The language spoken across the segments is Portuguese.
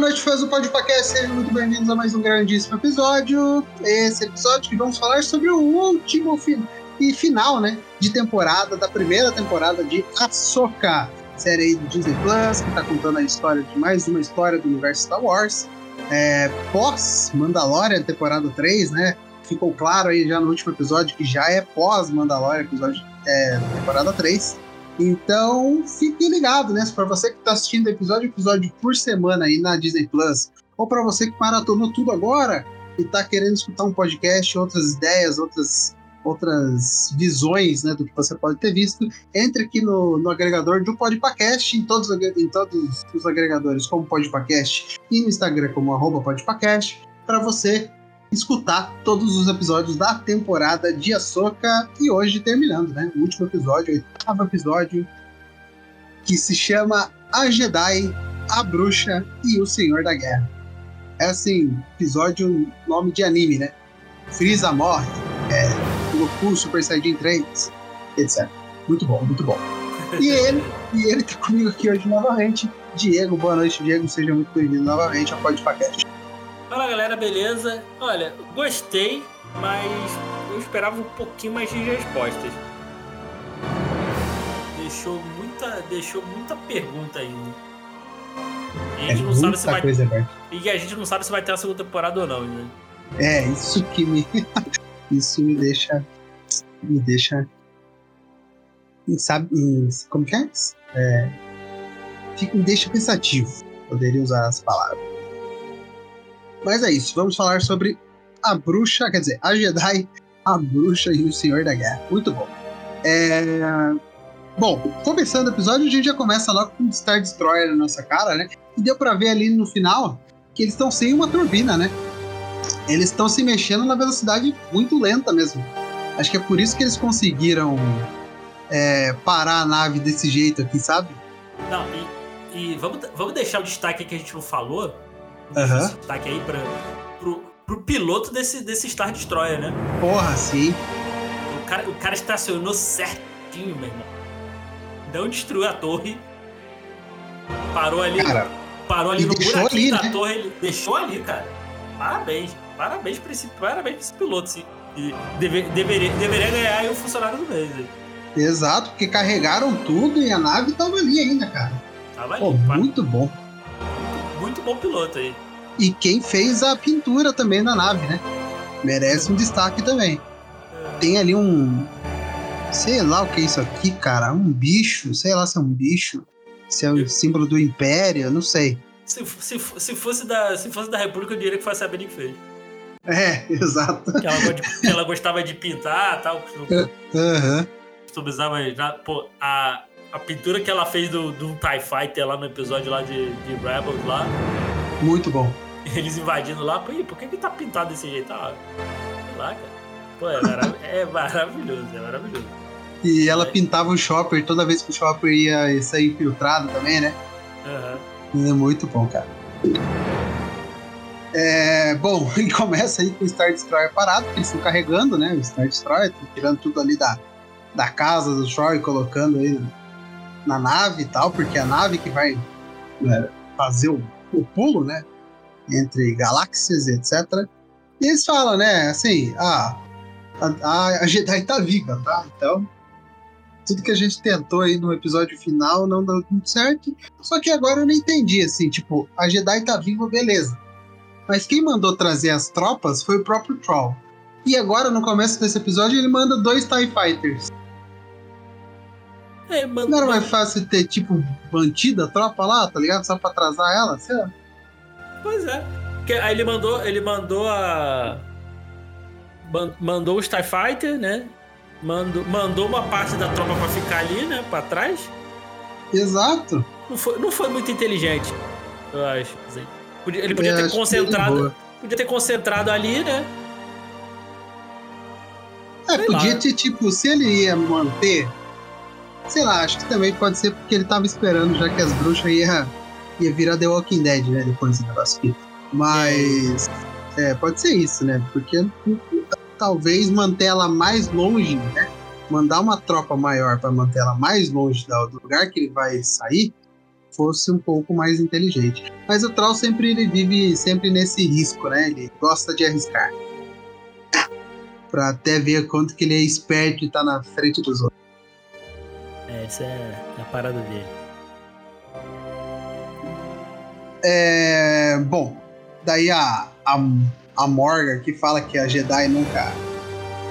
boa noite, fãs do Podcast. Sejam muito bem-vindos a mais um grandíssimo episódio. Esse episódio que vamos falar sobre o último fi e final, né, de temporada, da primeira temporada de Ahsoka, série aí do Disney Plus, que tá contando a história de mais uma história do universo Star Wars. É, pós Mandalorian, temporada 3, né? Ficou claro aí já no último episódio que já é pós Mandalorian, episódio é, temporada 3. Então, fique ligado, né? Para você que está assistindo episódio episódio por semana aí na Disney Plus, ou para você que maratonou tudo agora e está querendo escutar um podcast, outras ideias, outras outras visões né, do que você pode ter visto, entre aqui no, no agregador do Podpacast, em todos, em todos os agregadores como Podpacast e no Instagram como arroba Podpacast, para você escutar todos os episódios da temporada de Ahsoka e hoje terminando, né? O último episódio, o oitavo episódio, que se chama A Jedi, a Bruxa e o Senhor da Guerra. É assim, episódio, nome de anime, né? Frieza morre, é, Goku Super Saiyajin 3, etc. Muito bom, muito bom. E ele, e ele tá comigo aqui hoje novamente. Diego, boa noite, Diego. Seja muito bem-vindo novamente ao Podcast. Fala galera, beleza? Olha, gostei, mas eu esperava um pouquinho mais de respostas. Deixou muita, deixou muita pergunta ainda. E a gente é não sabe se vai. Coisa, e a gente não sabe se vai ter a segunda temporada ou não, né? É, isso que me. isso me deixa. Me deixa. Sabe. Como que é? é me deixa pensativo. Poderia usar as palavras. Mas é isso, vamos falar sobre a bruxa, quer dizer, a Jedi, a bruxa e o Senhor da Guerra. Muito bom. É... Bom, começando o episódio, a gente já começa logo com o Star Destroyer na nossa cara, né? E deu pra ver ali no final que eles estão sem uma turbina, né? Eles estão se mexendo na velocidade muito lenta mesmo. Acho que é por isso que eles conseguiram é, parar a nave desse jeito aqui, sabe? Não, e, e vamos, vamos deixar o destaque que a gente não falou, Uhum. Destaque aí pra, pro, pro piloto desse, desse Star Destroyer, né? Porra, sim. O cara, o cara estacionou certinho, meu irmão. Não destruiu a torre. Parou ali. Cara, parou ali no buraquinho ali, da né? torre. Ele deixou ali, cara. Parabéns. Parabéns pra esse, parabéns pra esse piloto, sim. E deve, deveria, deveria ganhar o funcionário do mês. Né? Exato, porque carregaram tudo e a nave tava ali ainda, cara. Tava ali. Pô, muito bom muito bom piloto aí. E quem fez a pintura também da nave, né? Merece um destaque também. Tem ali um. Sei lá o que é isso aqui, cara. Um bicho. Sei lá se é um bicho. Se é o símbolo do Império, não sei. Se, se, se, fosse, da, se fosse da República, eu diria que foi a Sabine que fez. É, exato. Que ela, que ela gostava de pintar e tal. Aham. Customizava já. Pô, a, a pintura que ela fez do, do TIE Fighter lá no episódio lá de, de Rebels lá. Muito bom. Eles invadindo lá, pô, por que que tá pintado desse jeito? Ah, sei lá, cara. Pô, é, marav é maravilhoso, é maravilhoso. E ela é. pintava o Chopper toda vez que o Chopper ia sair infiltrado também, né? Uhum. É muito bom, cara. É, bom, ele começa aí com o Star Destroyer parado, porque eles estão carregando, né? O Star Destroyer, tirando tudo ali da, da casa do Troy, colocando aí na nave e tal, porque é a nave que vai né, fazer o, o, pulo, né? Entre galáxias e etc. E eles falam, né? Assim, ah, a, a Jedi tá viva, tá? Então, tudo que a gente tentou aí no episódio final não deu muito certo. Só que agora eu não entendi, assim, tipo, a Jedi tá viva, beleza. Mas quem mandou trazer as tropas foi o próprio Troll. E agora, no começo desse episódio, ele manda dois TIE Fighters. É, mano, não era mais fácil ter, tipo, mantida a tropa lá, tá ligado? Só pra atrasar ela, sei lá. Pois é. Porque aí ele mandou, ele mandou a. Mandou o TIE Fighter, né? Mandou, mandou uma parte da tropa pra ficar ali, né? Pra trás. Exato. Não foi, não foi muito inteligente, eu acho. Ele podia ter concentrado. Podia ter concentrado ali, né? É, Sei podia lá. ter, tipo, se ele ia manter Sei lá, acho que também pode ser porque ele tava esperando já que as bruxas ia, ia virar The Walking Dead, né? Depois do negócio aqui. Mas. É, pode ser isso, né? Porque talvez manter ela mais longe, né? Mandar uma tropa maior para manter ela mais longe do lugar que ele vai sair, fosse um pouco mais inteligente. Mas o Troll sempre ele vive sempre nesse risco, né? Ele gosta de arriscar. pra até ver quanto que ele é esperto e tá na frente dos outros. É, essa é a parada dele. É, bom, daí a, a, a Morgan que fala que a Jedi nunca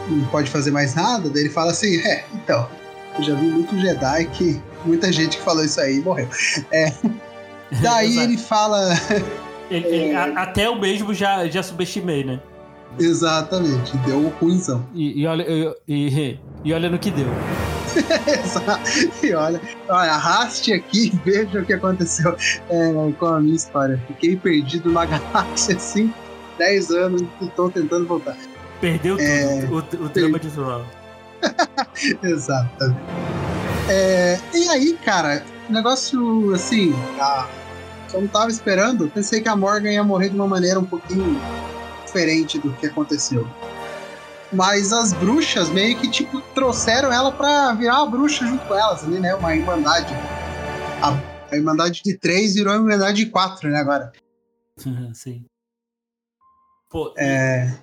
não pode fazer mais nada, daí ele fala assim, é, então, eu já vi muito Jedi que muita gente que falou isso aí morreu. É, daí ele fala... Ele, ele, a, até eu mesmo já, já subestimei, né? Exatamente, deu um ruimzão. E, e, olha, e, e olha no que deu. e olha, olha, arraste aqui e veja o que aconteceu é, com a minha história. Fiquei perdido na galáxia assim, 10 anos e estou tentando voltar. Perdeu é, tudo, o, o drama de Thrawn. Exatamente. É, e aí, cara, negócio assim, ah, eu não tava esperando, pensei que a Morgan ia morrer de uma maneira um pouquinho diferente do que aconteceu. Mas as bruxas meio que, tipo, trouxeram ela pra virar uma bruxa junto com elas ali, né? Uma irmandade. A, a irmandade de três virou a irmandade de quatro, né, agora. Sim. Pô, é...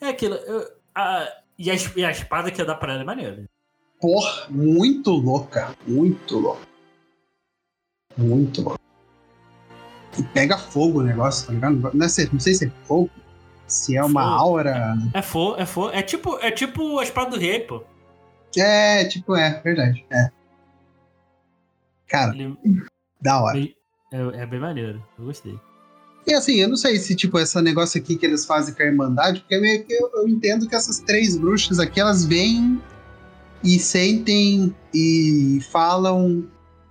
É aquilo. Eu, a, e, a, e a espada que ia dar pra ela é maneira. Porra, muito louca. Muito louca. Muito louca. E pega fogo o negócio, tá ligado? Não, é, não sei se é fogo, se é uma aura. É fogo, é fogo. É tipo, é tipo a espada do rei, pô. É, tipo, é, verdade. É. Cara, Ele... da hora. É, é, bem maneiro, eu gostei. E assim, eu não sei se, tipo, esse negócio aqui que eles fazem com a Irmandade, porque meio que eu, eu entendo que essas três bruxas aqui, elas vêm e sentem e falam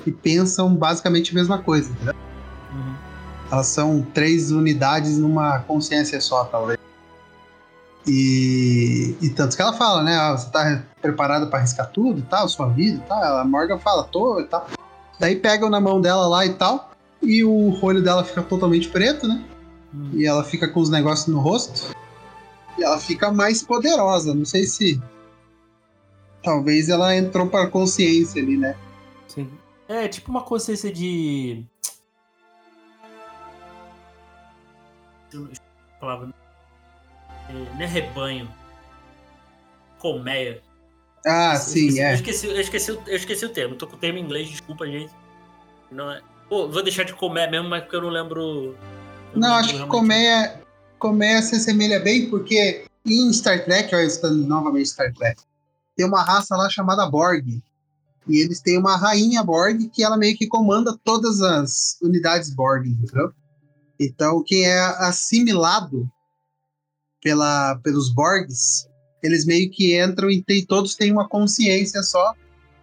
e pensam basicamente a mesma coisa, entendeu? Elas são três unidades numa consciência só, talvez. E, e tanto que ela fala, né? Ah, você tá preparada para arriscar tudo e tal, sua vida e tal. A Morgan fala, tô e tal. Daí pegam na mão dela lá e tal. E o olho dela fica totalmente preto, né? Hum. E ela fica com os negócios no rosto. E ela fica mais poderosa. Não sei se. Talvez ela entrou pra consciência ali, né? Sim. É tipo uma consciência de. Palavra. Não é rebanho. Colmeia. Ah, eu sim, esqueci, é. Eu esqueci, eu, esqueci, eu esqueci o termo. Tô com o termo em inglês, desculpa, gente. Não é. Pô, vou deixar de comer mesmo, mas porque eu não lembro. Eu não, não acho que colmeia, colmeia se assemelha bem, porque em Star Trek, olha, estando novamente Star Trek, tem uma raça lá chamada Borg. E eles têm uma rainha Borg que ela meio que comanda todas as unidades Borg, entendeu? Então, quem é assimilado pela, pelos Borgs, eles meio que entram e tem, todos têm uma consciência só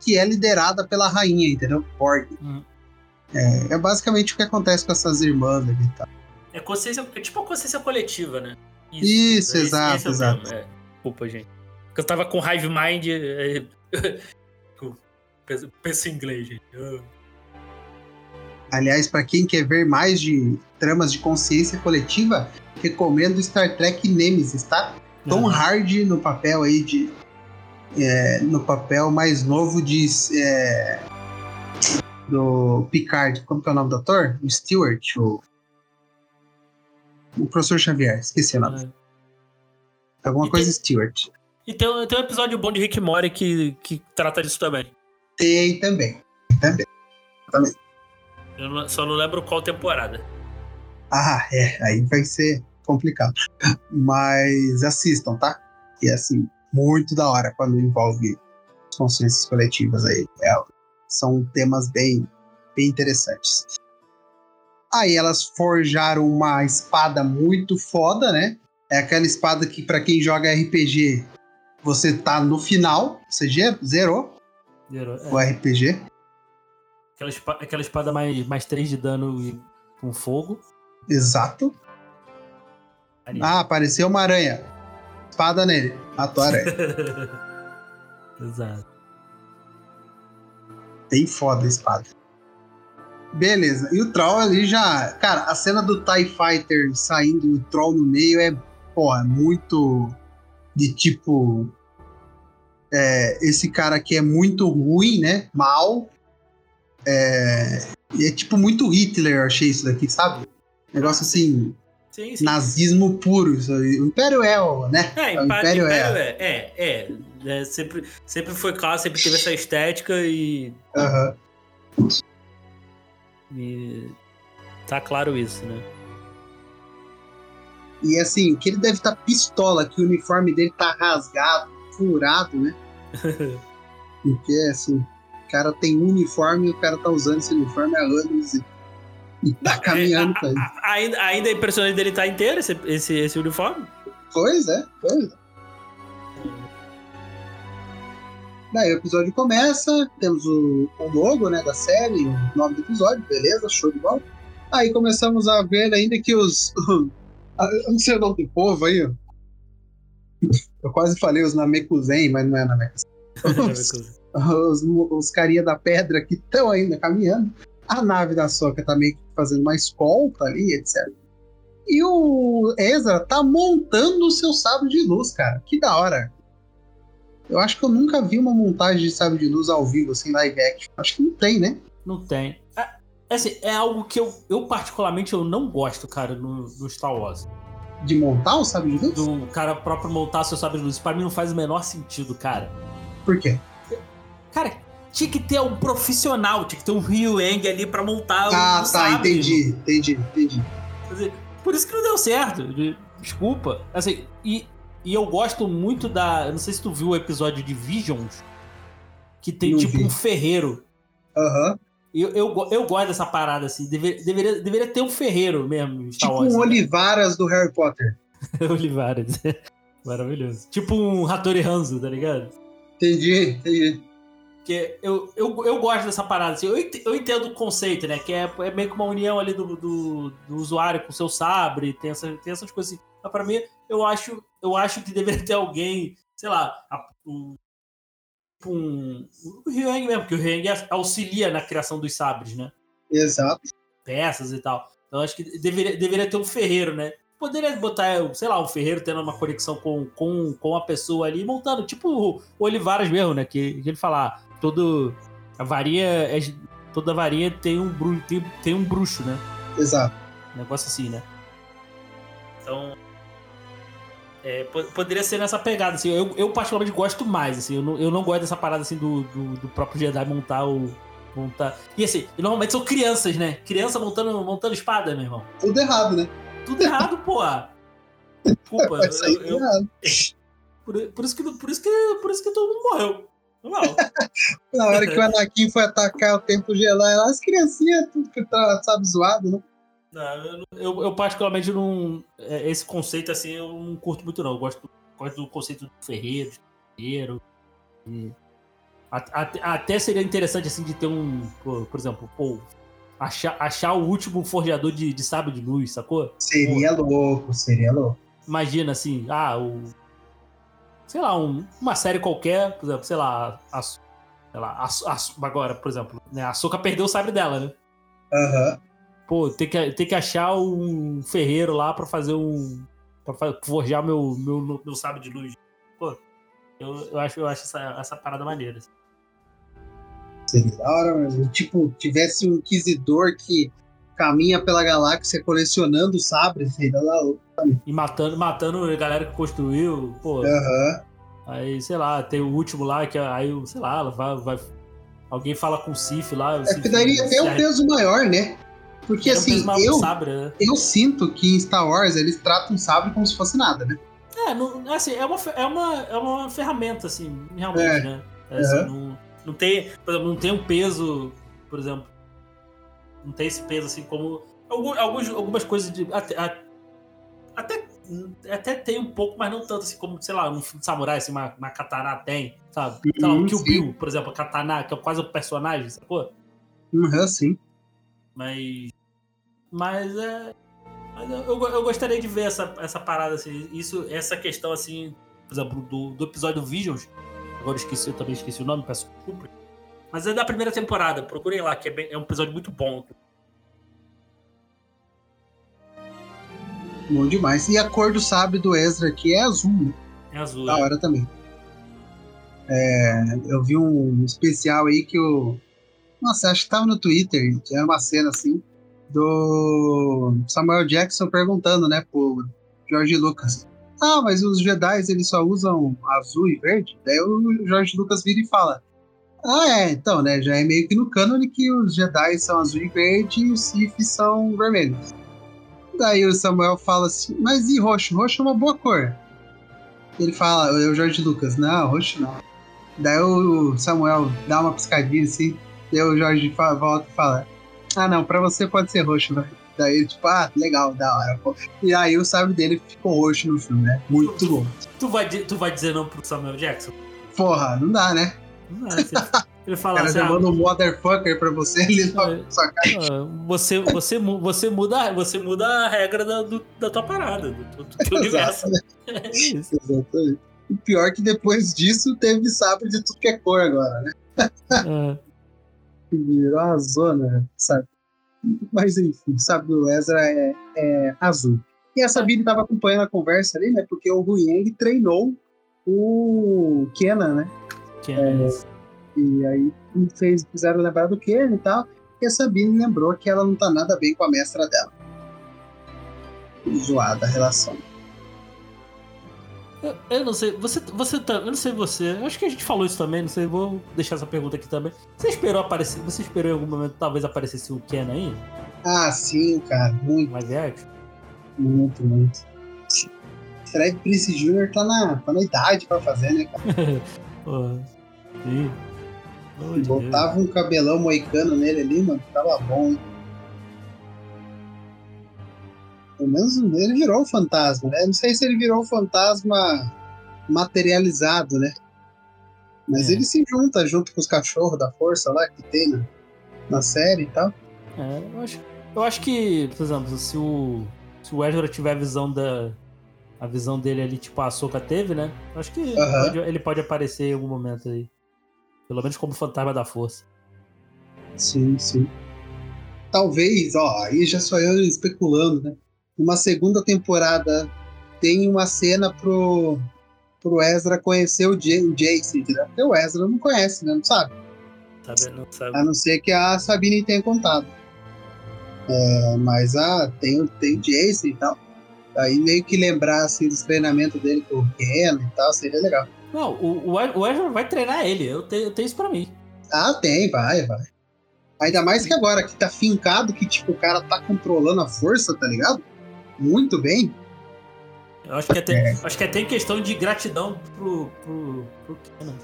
que é liderada pela rainha, entendeu? Borg. Hum. É, é, basicamente o que acontece com essas irmãs ali e tal. É, consciência, é tipo uma consciência coletiva, né? Isso, Isso esse, exato, esse é exato. É, desculpa, gente. Porque eu tava com Hive Mind. É, penso em inglês, gente. Eu... Aliás, para quem quer ver mais de tramas de consciência coletiva, recomendo Star Trek Nemesis, tá? Tom uhum. Hardy no papel aí de. É, no papel mais novo de. É, do Picard. Como que é o nome do ator? O Stewart, o. O professor Xavier, esqueci o nome. Uhum. Alguma e coisa tem, Stewart. E tem, tem um episódio bom de Rick Mori que, que trata disso também. Tem também. Também. Também. Eu só não lembro qual temporada. Ah, é. Aí vai ser complicado. Mas assistam, tá? E é assim, muito da hora quando envolve consciências coletivas aí. É, são temas bem, bem interessantes. Aí elas forjaram uma espada muito foda, né? É aquela espada que, para quem joga RPG, você tá no final, você zerou. Zerou. É. O RPG. Aquela espada, aquela espada mais, mais 3 de dano e com fogo. Exato. Ah, apareceu uma aranha. Espada nele. Matou a aranha. Exato. Bem foda a espada. Beleza. E o Troll ali já. Cara, a cena do TIE Fighter saindo o Troll no meio é, porra, muito de tipo. É, esse cara aqui é muito ruim, né? Mal. É, é tipo muito Hitler, eu achei isso daqui, sabe? Negócio assim. Sim, sim. Nazismo puro. Isso aí. O Império é, né? É, o Império, Império é. é. É, é. é. sempre, sempre foi claro, sempre teve essa estética e. Aham. Uhum. E. Tá claro isso, né? E assim, que ele deve estar tá pistola, que o uniforme dele tá rasgado, furado, né? Porque assim, o cara tem um uniforme e o cara tá usando esse uniforme há anos e, e tá é, caminhando é, pra ele. Ainda, ainda é impressionante dele estar tá inteiro, esse, esse, esse uniforme? Pois é, pois é. Daí o episódio começa, temos o, o logo né, da série, o nome do episódio, beleza, show de bola. Aí começamos a ver ainda que os. Não sei o nome do povo aí, ó. Eu quase falei os Namekuzen, mas não é Namekuzen. Os, os, os carinha da pedra que estão ainda caminhando. A nave da Soca tá meio que fazendo uma escolta ali, etc. E o Ezra tá montando o seu sábio de luz, cara. Que da hora. Eu acho que eu nunca vi uma montagem de sábio de luz ao vivo, assim, live action. Acho que não tem, né? Não tem. É, assim, é algo que eu, eu particularmente eu não gosto, cara, no, no Star Wars. De montar o sábio de luz? Do cara próprio montar seu sábio de luz. Pra mim não faz o menor sentido, cara. Por quê? Cara, tinha que ter um profissional, tinha que ter um Ryu Eng ali pra montar ah, o Ah, tá, entendi, entendi, entendi. Por isso que não deu certo. Desculpa. Assim, e, e eu gosto muito da. Eu não sei se tu viu o episódio de Visions, que tem não tipo vi. um ferreiro. Aham. Uhum. Eu, eu, eu gosto dessa parada, assim. Deveria, deveria, deveria ter um ferreiro mesmo. Star tipo Wars, um né? Olivaras do Harry Potter. Olivaras. Maravilhoso. Tipo um Hattori Hanzo, tá ligado? Entendi, entendi. Que eu, eu, eu gosto dessa parada, assim. Eu, eu entendo o conceito, né? Que é, é meio que uma união ali do, do, do usuário com o seu sabre, tem, essa, tem essas coisas assim. Mas pra mim, eu acho, eu acho que deveria ter alguém, sei lá, um, um, o Ryang mesmo, porque o Ryang auxilia na criação dos sabres, né? Exato. Peças e tal. Então acho que deveria, deveria ter um ferreiro, né? Poderia botar, sei lá, um ferreiro tendo uma conexão com, com, com a pessoa ali, montando, tipo o Olivares mesmo, né? Que, que ele fala, ah, todo. A varinha. É, toda varinha tem um, bruxo, tem, tem um bruxo, né? Exato. Um negócio assim, né? Então. É, poderia ser nessa pegada, assim. Eu, eu particularmente gosto mais, assim. Eu não, eu não gosto dessa parada, assim, do, do, do próprio Jedi montar o, montar. E assim, normalmente são crianças, né? Criança montando, montando espada, meu irmão. Tudo errado, né? Tudo errado, pô. Desculpa. eu, eu, errado. Por, por, isso que, por, isso que, por isso que todo mundo morreu. Na hora que o Anakin foi atacar o Templo Gelai, as criancinhas, tudo que tá, sabe, zoado, né? Não, eu, eu, particularmente não. É, esse conceito assim eu não curto muito, não. Eu gosto, gosto do conceito do ferreiro, de ferreiro. E até, até, seria interessante assim de ter um. Por, por exemplo, achar, achar o último forjador de, de sábio de luz, sacou? Seria pô, louco, seria louco. Imagina assim, ah, o. Sei lá, um, uma série qualquer, por exemplo, sei lá, a, sei lá, a, a, agora, por exemplo, né, a Soca perdeu o sabre dela, né? Aham. Uhum pô, tem que, tem que achar um ferreiro lá pra fazer um. pra forjar meu, meu, meu sábio de luz. Pô, eu, eu acho, eu acho essa, essa parada maneira. Assim. Seria da hora, tipo, tivesse um inquisidor que caminha pela galáxia colecionando sabres, da hora. E matando, matando a galera que construiu, pô. Uhum. Aí, sei lá, tem o último lá, que aí, sei lá, vai, vai alguém fala com o Sif lá. O é que daria até um peso maior, né? Porque assim, eu, sabre, né? eu sinto que em Star Wars eles tratam o sabre como se fosse nada, né? É, não, assim, é, uma, é, uma, é uma ferramenta, assim, realmente, é. né? É, assim, uhum. não, não tem, por exemplo, não tem um peso, por exemplo, não tem esse peso assim como alguns, algumas coisas de até, até até tem um pouco, mas não tanto assim como, sei lá, um filme de samurai, assim, uma, uma katana tem, sabe? Sei lá, um Kill Bill, por exemplo, a katana, que é quase um personagem, sacou? Uhum, sim. Mas mas é. Mas eu, eu, gostaria de ver essa, essa parada, assim, isso, essa questão, assim, por exemplo, do, do episódio Visions. Agora eu esqueci, eu também esqueci o nome, peço desculpa. Mas é da primeira temporada, procurem lá, que é, bem, é um episódio muito bom. Bom demais. E a cor do sabre do Ezra aqui é azul, né? É azul. Da é. hora também. É, eu vi um especial aí que o Nossa, acho que tava no Twitter, tinha uma cena assim, do Samuel Jackson perguntando, né, pro George Lucas. Ah, mas os Jedi eles só usam azul e verde? Daí o George Lucas vira e fala: Ah, é, então, né? Já é meio que no cânone que os Jedi são azul e verde e os Sith são vermelhos. Daí o Samuel fala assim: Mas e roxo? Roxo é uma boa cor. Ele fala, o George Lucas: Não, roxo não. Daí o Samuel dá uma piscadinha assim. Daí o Jorge volta e fala: Ah, não, pra você pode ser roxo, velho. Daí ele, tipo, ah, legal, da hora. Pô. E aí o sabre dele ficou roxo no filme, né? Muito tu, bom. Tu vai, tu vai dizer não pro Samuel Jackson? Porra, não dá, né? Não dá, ele fala assim, manda um motherfucker pra você ali na sua cara. Você, você, você, muda, você muda a regra da, do, da tua parada, do, do teu universo. É isso. Exatamente. O pior é que depois disso teve sabre de tudo que é cor agora, né? É. Virou uma zona, sabe? Mas enfim, sabe, o Ezra é, é azul. E a Sabine estava acompanhando a conversa ali, né? Porque o Huyang treinou o Kenan, né? Kenan. É, e aí fez, fizeram lembrar do Kenan e tal. E a Sabine lembrou que ela não tá nada bem com a mestra dela. Zoada a relação. Eu, eu, não sei, você, você tá, eu não sei você, acho que a gente falou isso também, não sei, vou deixar essa pergunta aqui também. Você esperou aparecer, você esperou em algum momento talvez aparecesse o Ken aí? Ah, sim, cara, muito. Mais é? Muito, muito. Fred Prince Jr. tá na, tá na idade pra fazer, né, cara? Pô, sim. Botava um cabelão moicano nele ali, mano, tava bom, hein? Pelo menos ele virou um fantasma, né? Não sei se ele virou um fantasma materializado, né? Mas é. ele se junta junto com os cachorros da força lá que tem na, na série e tal. É, eu acho, eu acho que, por exemplo, se o, se o Ezra tiver a visão da. A visão dele ali, tipo a Soka teve, né? Eu acho que ele, pode, ele pode aparecer em algum momento aí. Pelo menos como fantasma da força. Sim, sim. Talvez, ó, aí já sou eu especulando, né? uma segunda temporada tem uma cena pro, pro Ezra conhecer o, J, o Jace, entendeu? Porque o Ezra não conhece, né? Não sabe. Sabe, não sabe. A não ser que a Sabine tenha contado. É, mas ah, tem, tem o Jace e tal. Aí meio que lembrar assim, dos treinamentos dele com o Ken e tal, seria legal. Não, o, o Ezra vai treinar ele, eu tenho, eu tenho isso pra mim. Ah, tem, vai, vai. Ainda mais que agora que tá fincado que, tipo, o cara tá controlando a força, tá ligado? muito bem. Eu acho que até, é. acho que até questão de gratidão pro, pro, pro Kenan.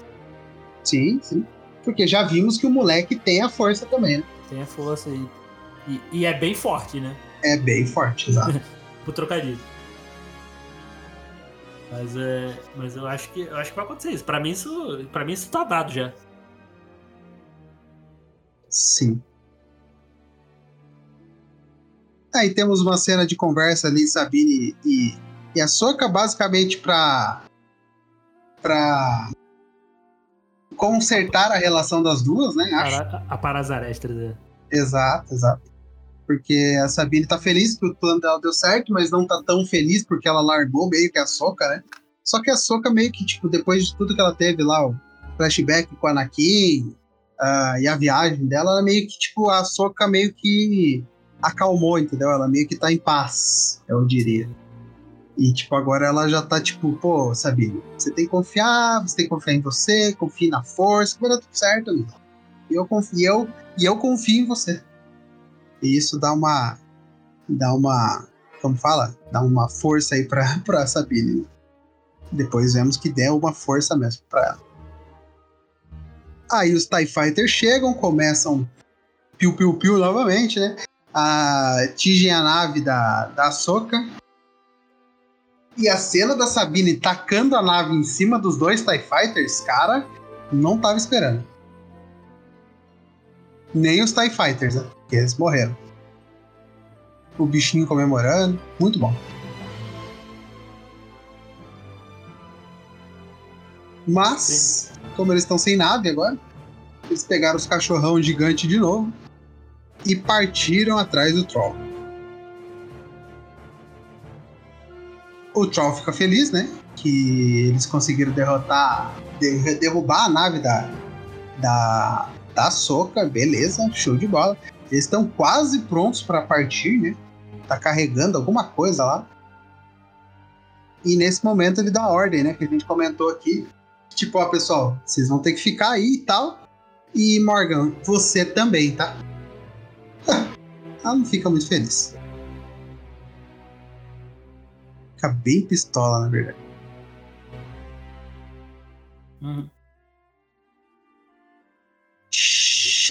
Sim, sim. Porque já vimos que o moleque tem a força também, né? Tem a força aí. E, e é bem forte, né? É bem forte, exato. Pro trocadilho. Mas, é, mas eu acho que eu acho que vai acontecer isso. Para mim isso, para mim isso tá dado já. Sim. Aí temos uma cena de conversa ali, Sabine e, e a Soca, basicamente para para consertar a relação das duas, né? Acho. A Parazarestra, né? Exato, exato. Porque a Sabine tá feliz que o plano dela deu certo, mas não tá tão feliz porque ela largou meio que a Soca, né? Só que a Soca meio que, tipo, depois de tudo que ela teve lá, o flashback com a Anakin uh, e a viagem dela, ela meio que, tipo, a Soca meio que acalmou, entendeu? Ela meio que tá em paz, eu diria. E, tipo, agora ela já tá, tipo, pô, sabe, você tem que confiar, você tem que confiar em você, confie na força, vai dar tudo certo, amigo. E eu confio, eu, e eu confio em você. E isso dá uma, dá uma, como fala? Dá uma força aí pra, pra Sabine. Depois vemos que deu uma força mesmo pra ela. Aí os TIE Fighters chegam, começam piu-piu-piu novamente, né? atingem a nave da, da Soca. E a cena da Sabine tacando a nave em cima dos dois TIE Fighters, cara, não tava esperando. Nem os TIE Fighters, né? Porque eles morreram. O bichinho comemorando, muito bom. Mas, como eles estão sem nave agora, eles pegaram os cachorrão gigante de novo e partiram atrás do Troll. O Troll fica feliz, né? Que eles conseguiram derrotar, derrubar a nave da, da, da Soca, beleza, show de bola. Eles estão quase prontos para partir, né? Tá carregando alguma coisa lá. E nesse momento ele dá ordem, né? Que a gente comentou aqui. Tipo, ó, pessoal, vocês vão ter que ficar aí e tal. E Morgan, você também, tá? Ela não fica muito feliz. Fica bem pistola, na verdade. Uhum.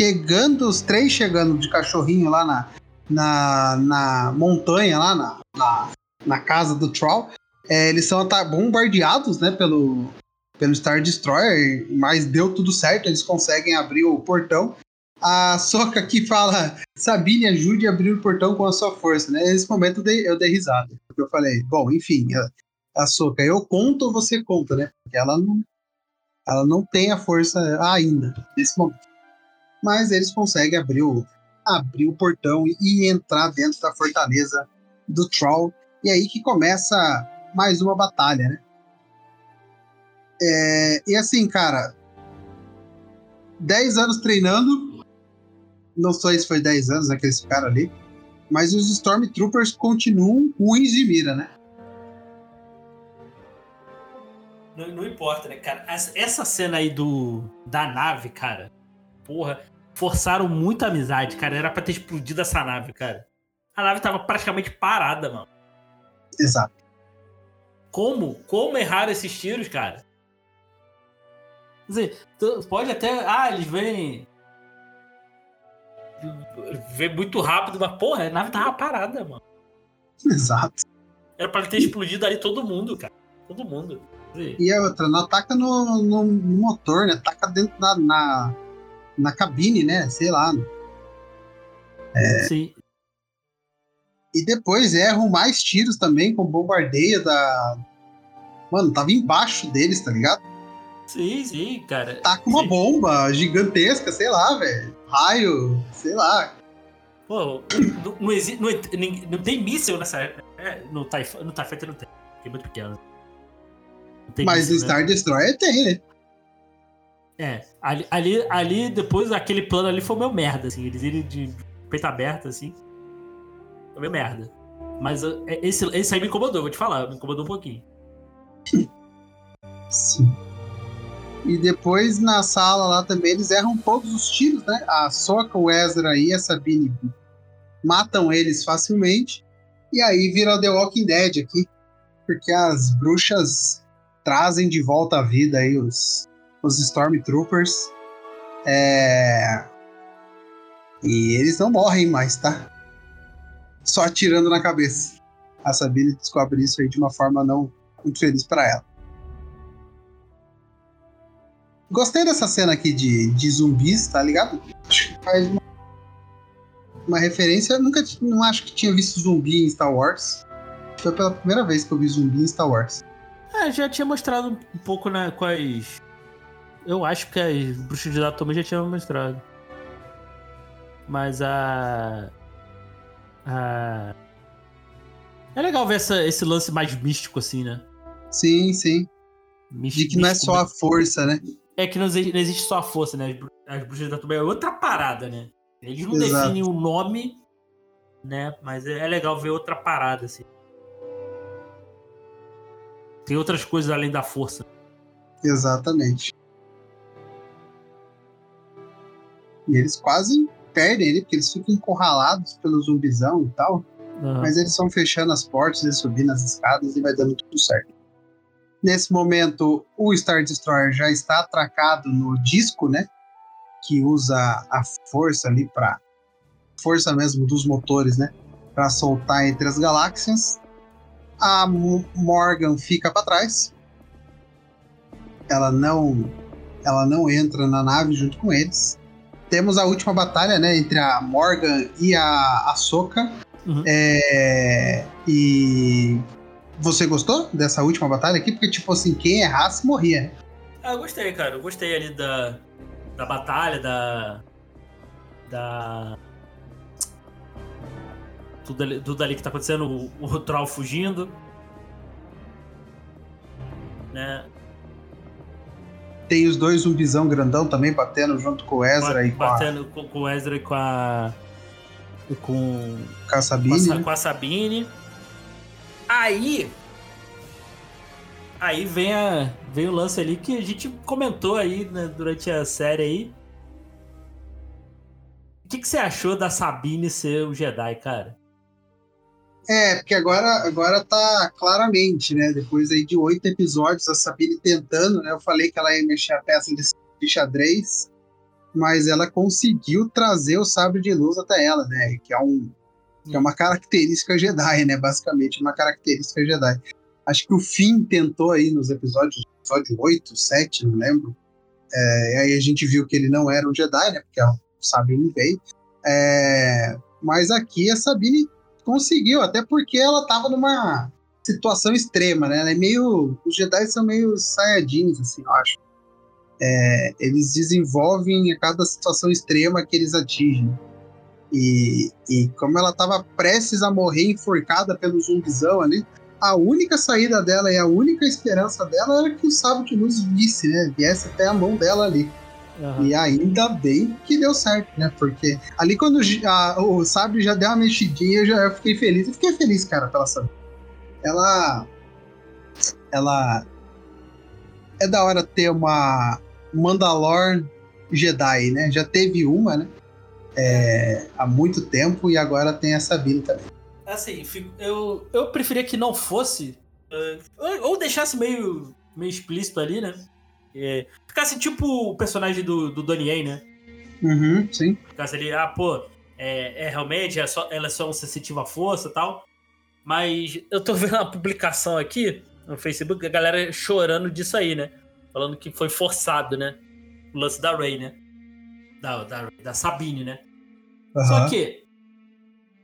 Chegando, os três chegando de cachorrinho lá na, na, na montanha, lá na, na, na casa do Troll, é, eles são bombardeados né, pelo, pelo Star Destroyer, mas deu tudo certo, eles conseguem abrir o portão. A Soca aqui fala: Sabine, ajude a abrir o portão com a sua força. Né? Nesse momento eu dei, eu dei risada. Porque eu falei: Bom, enfim, a, a Soca, eu conto ou você conta, né? Porque ela não, ela não tem a força ainda, nesse momento. Mas eles conseguem abrir o, abrir o portão e entrar dentro da fortaleza do Troll. E aí que começa mais uma batalha, né? É, e assim, cara, 10 anos treinando, não sei se foi 10 anos aqueles ficaram ali, mas os Stormtroopers continuam ruins de mira, né? Não, não, importa, né, cara? Essa cena aí do da nave, cara, porra, forçaram muita amizade, cara. Era pra ter explodido essa nave, cara. A nave tava praticamente parada, mano. Exato. Como? Como errar esses tiros, cara? Quer dizer, pode até. Ah, eles vêm. Vem muito rápido, mas porra, a nave tava parada, mano. Exato. Era pra ter explodido ali todo mundo, cara. Todo mundo. E a outra, não ataca no, no, no motor, né? Ataca dentro da, na, na cabine, né? Sei lá. É... Sim. E depois erram mais tiros também com bombardeio da. Mano, tava embaixo deles, tá ligado? Sim, sim, cara. Tá com uma sim. bomba gigantesca, sei lá, velho. Raio, sei lá. Pô, não, não, existe, não, não, tem míssil nessa. É, no TIE, no TIE Fighter não tem. É muito pequeno. Mas no Star né? Destroyer tem, né? É, ali, ali, ali, depois aquele plano ali foi meio merda, assim. Eles irem de peito aberto, assim. Foi meio merda. Mas é, esse, esse aí me incomodou, vou te falar, me incomodou um pouquinho. Sim. E depois na sala lá também eles erram todos os tiros, né? A Soca, o Ezra e a Sabine matam eles facilmente. E aí vira The Walking Dead aqui. Porque as bruxas trazem de volta à vida aí os, os Stormtroopers. É... E eles não morrem mais, tá? Só atirando na cabeça. A Sabine descobre isso aí de uma forma não muito feliz para ela. Gostei dessa cena aqui de, de zumbis, tá ligado? Acho que faz uma, uma referência. Eu nunca não acho que tinha visto zumbi em Star Wars. Foi pela primeira vez que eu vi zumbi em Star Wars. É, já tinha mostrado um pouco né, as. Eu acho que as bruxas de também já tinham mostrado. Mas a. A. É legal ver essa, esse lance mais místico, assim, né? Sim, sim. Místico, de que não é só a força, né? É que não existe, não existe só a força, né? As, as bruxas da Tuba é outra parada, né? Eles não Exato. definem o nome, né? Mas é, é legal ver outra parada, assim. Tem outras coisas além da força. Exatamente. E eles quase perdem ele, porque eles ficam encurralados pelo zumbizão e tal. Uhum. Mas eles vão fechando as portas, eles subindo as escadas e vai dando tudo certo. Nesse momento, o Star Destroyer já está atracado no disco, né? Que usa a força ali para força mesmo dos motores, né? Para soltar entre as galáxias. A Morgan fica para trás. Ela não, ela não entra na nave junto com eles. Temos a última batalha, né? Entre a Morgan e a Ahsoka. Uhum. É, e você gostou dessa última batalha aqui? Porque, tipo assim, quem errasse morria. Ah, eu gostei, cara. Eu gostei ali da, da batalha, da. Da. Tudo ali, tudo ali que tá acontecendo, o, o Troll fugindo. Né? Tem os dois zumbizão grandão também batendo junto com o Ezra e com Batendo a... com o Ezra e com a. Com, com a Sabine. Com a, com a Sabine. Aí. Aí vem, a, vem o lance ali que a gente comentou aí né, durante a série aí. O que, que você achou da Sabine ser o Jedi, cara? É, porque agora, agora tá claramente, né? Depois aí de oito episódios, a Sabine tentando, né? Eu falei que ela ia mexer a peça de xadrez, mas ela conseguiu trazer o sabre de luz até ela, né? Que é, um, que é uma característica Jedi, né? Basicamente, uma característica Jedi. Acho que o Finn tentou aí nos episódios, episódio 8, 7, não lembro. É, aí a gente viu que ele não era um Jedi, né? Porque o sabre não veio. É, mas aqui a Sabine conseguiu, até porque ela tava numa situação extrema, né? Ela é meio. Os Jedi são meio saiyajins, assim, eu acho. É, eles desenvolvem a cada situação extrema que eles atingem. E, e como ela tava prestes a morrer enforcada pelo zumbizão ali, a única saída dela e a única esperança dela era que o sábio de luz visse, né? Viesse até a mão dela ali. Uhum. E ainda bem que deu certo, né? Porque ali quando a, o Sabre já deu uma mexidinha, eu já eu fiquei feliz. Eu fiquei feliz, cara, pela Sabre. Ela. Ela. É da hora ter uma Mandalor Jedi, né? Já teve uma, né? É, há muito tempo e agora tem a Sabine também. Assim, eu, eu preferia que não fosse. Uh, ou deixasse meio, meio explícito ali, né? É, ficasse tipo o personagem do, do Donnie Yen, né? Uhum, sim. Ficasse ali, ah, pô, é, é realmente, é só, ela é só um sensitivo à força e tal. Mas eu tô vendo uma publicação aqui no Facebook, a galera chorando disso aí, né? Falando que foi forçado, né? O lance da Ray, né? Da, da, da Sabine, né? Uhum. Só que.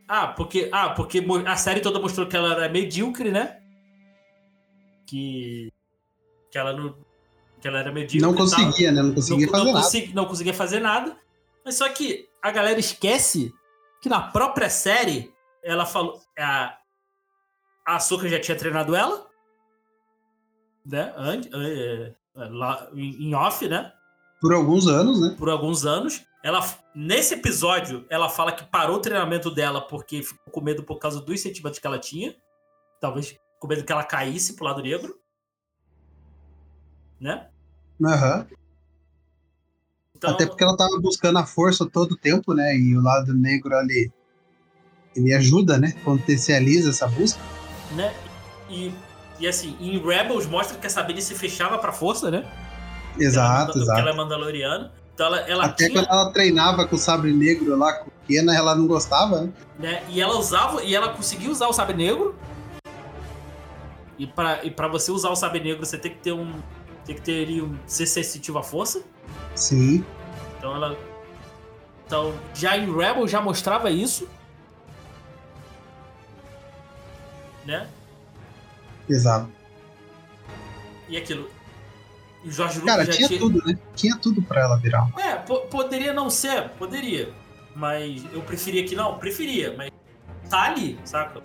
Ah, porque. Ah, porque a série toda mostrou que ela era medíocre, né? Que. Que ela não, que ela era medíocre. Não conseguia, né? Não conseguia não, fazer não nada. Consegui, não conseguia fazer nada. Mas só que a galera esquece que na própria série ela falou. A, a Açúcar já tinha treinado ela. Né? É, é, lá, em off, né? Por alguns anos, né? Por alguns anos. Ela, nesse episódio, ela fala que parou o treinamento dela porque ficou com medo por causa dos sentimentos que ela tinha. Talvez com medo que ela caísse pro lado negro né? Aham. Uhum. Então, Até porque ela tava buscando a força todo o tempo, né? E o lado negro ali, ele ajuda, né? Potencializa essa busca. Né? E, e assim, em Rebels mostra que a Sabine se fechava pra força, né? Exato, ela, exato. ela é mandaloriana. Então ela, ela Até tinha... quando ela treinava com o sabre negro lá com Kena, ela não gostava, né? né? E ela usava, e ela conseguia usar o sabre negro. E para e pra você usar o sabre negro, você tem que ter um, tem que ter um ser sensitivo à força. Sim. Então ela. Então, já em Rebel já mostrava isso. Né? Exato. E aquilo. O Jorge Lucas Cara, tinha, tinha, tudo, né? Tinha tudo pra ela virar. É, poderia não ser, poderia. Mas eu preferia que não, preferia, mas tá ali, saca?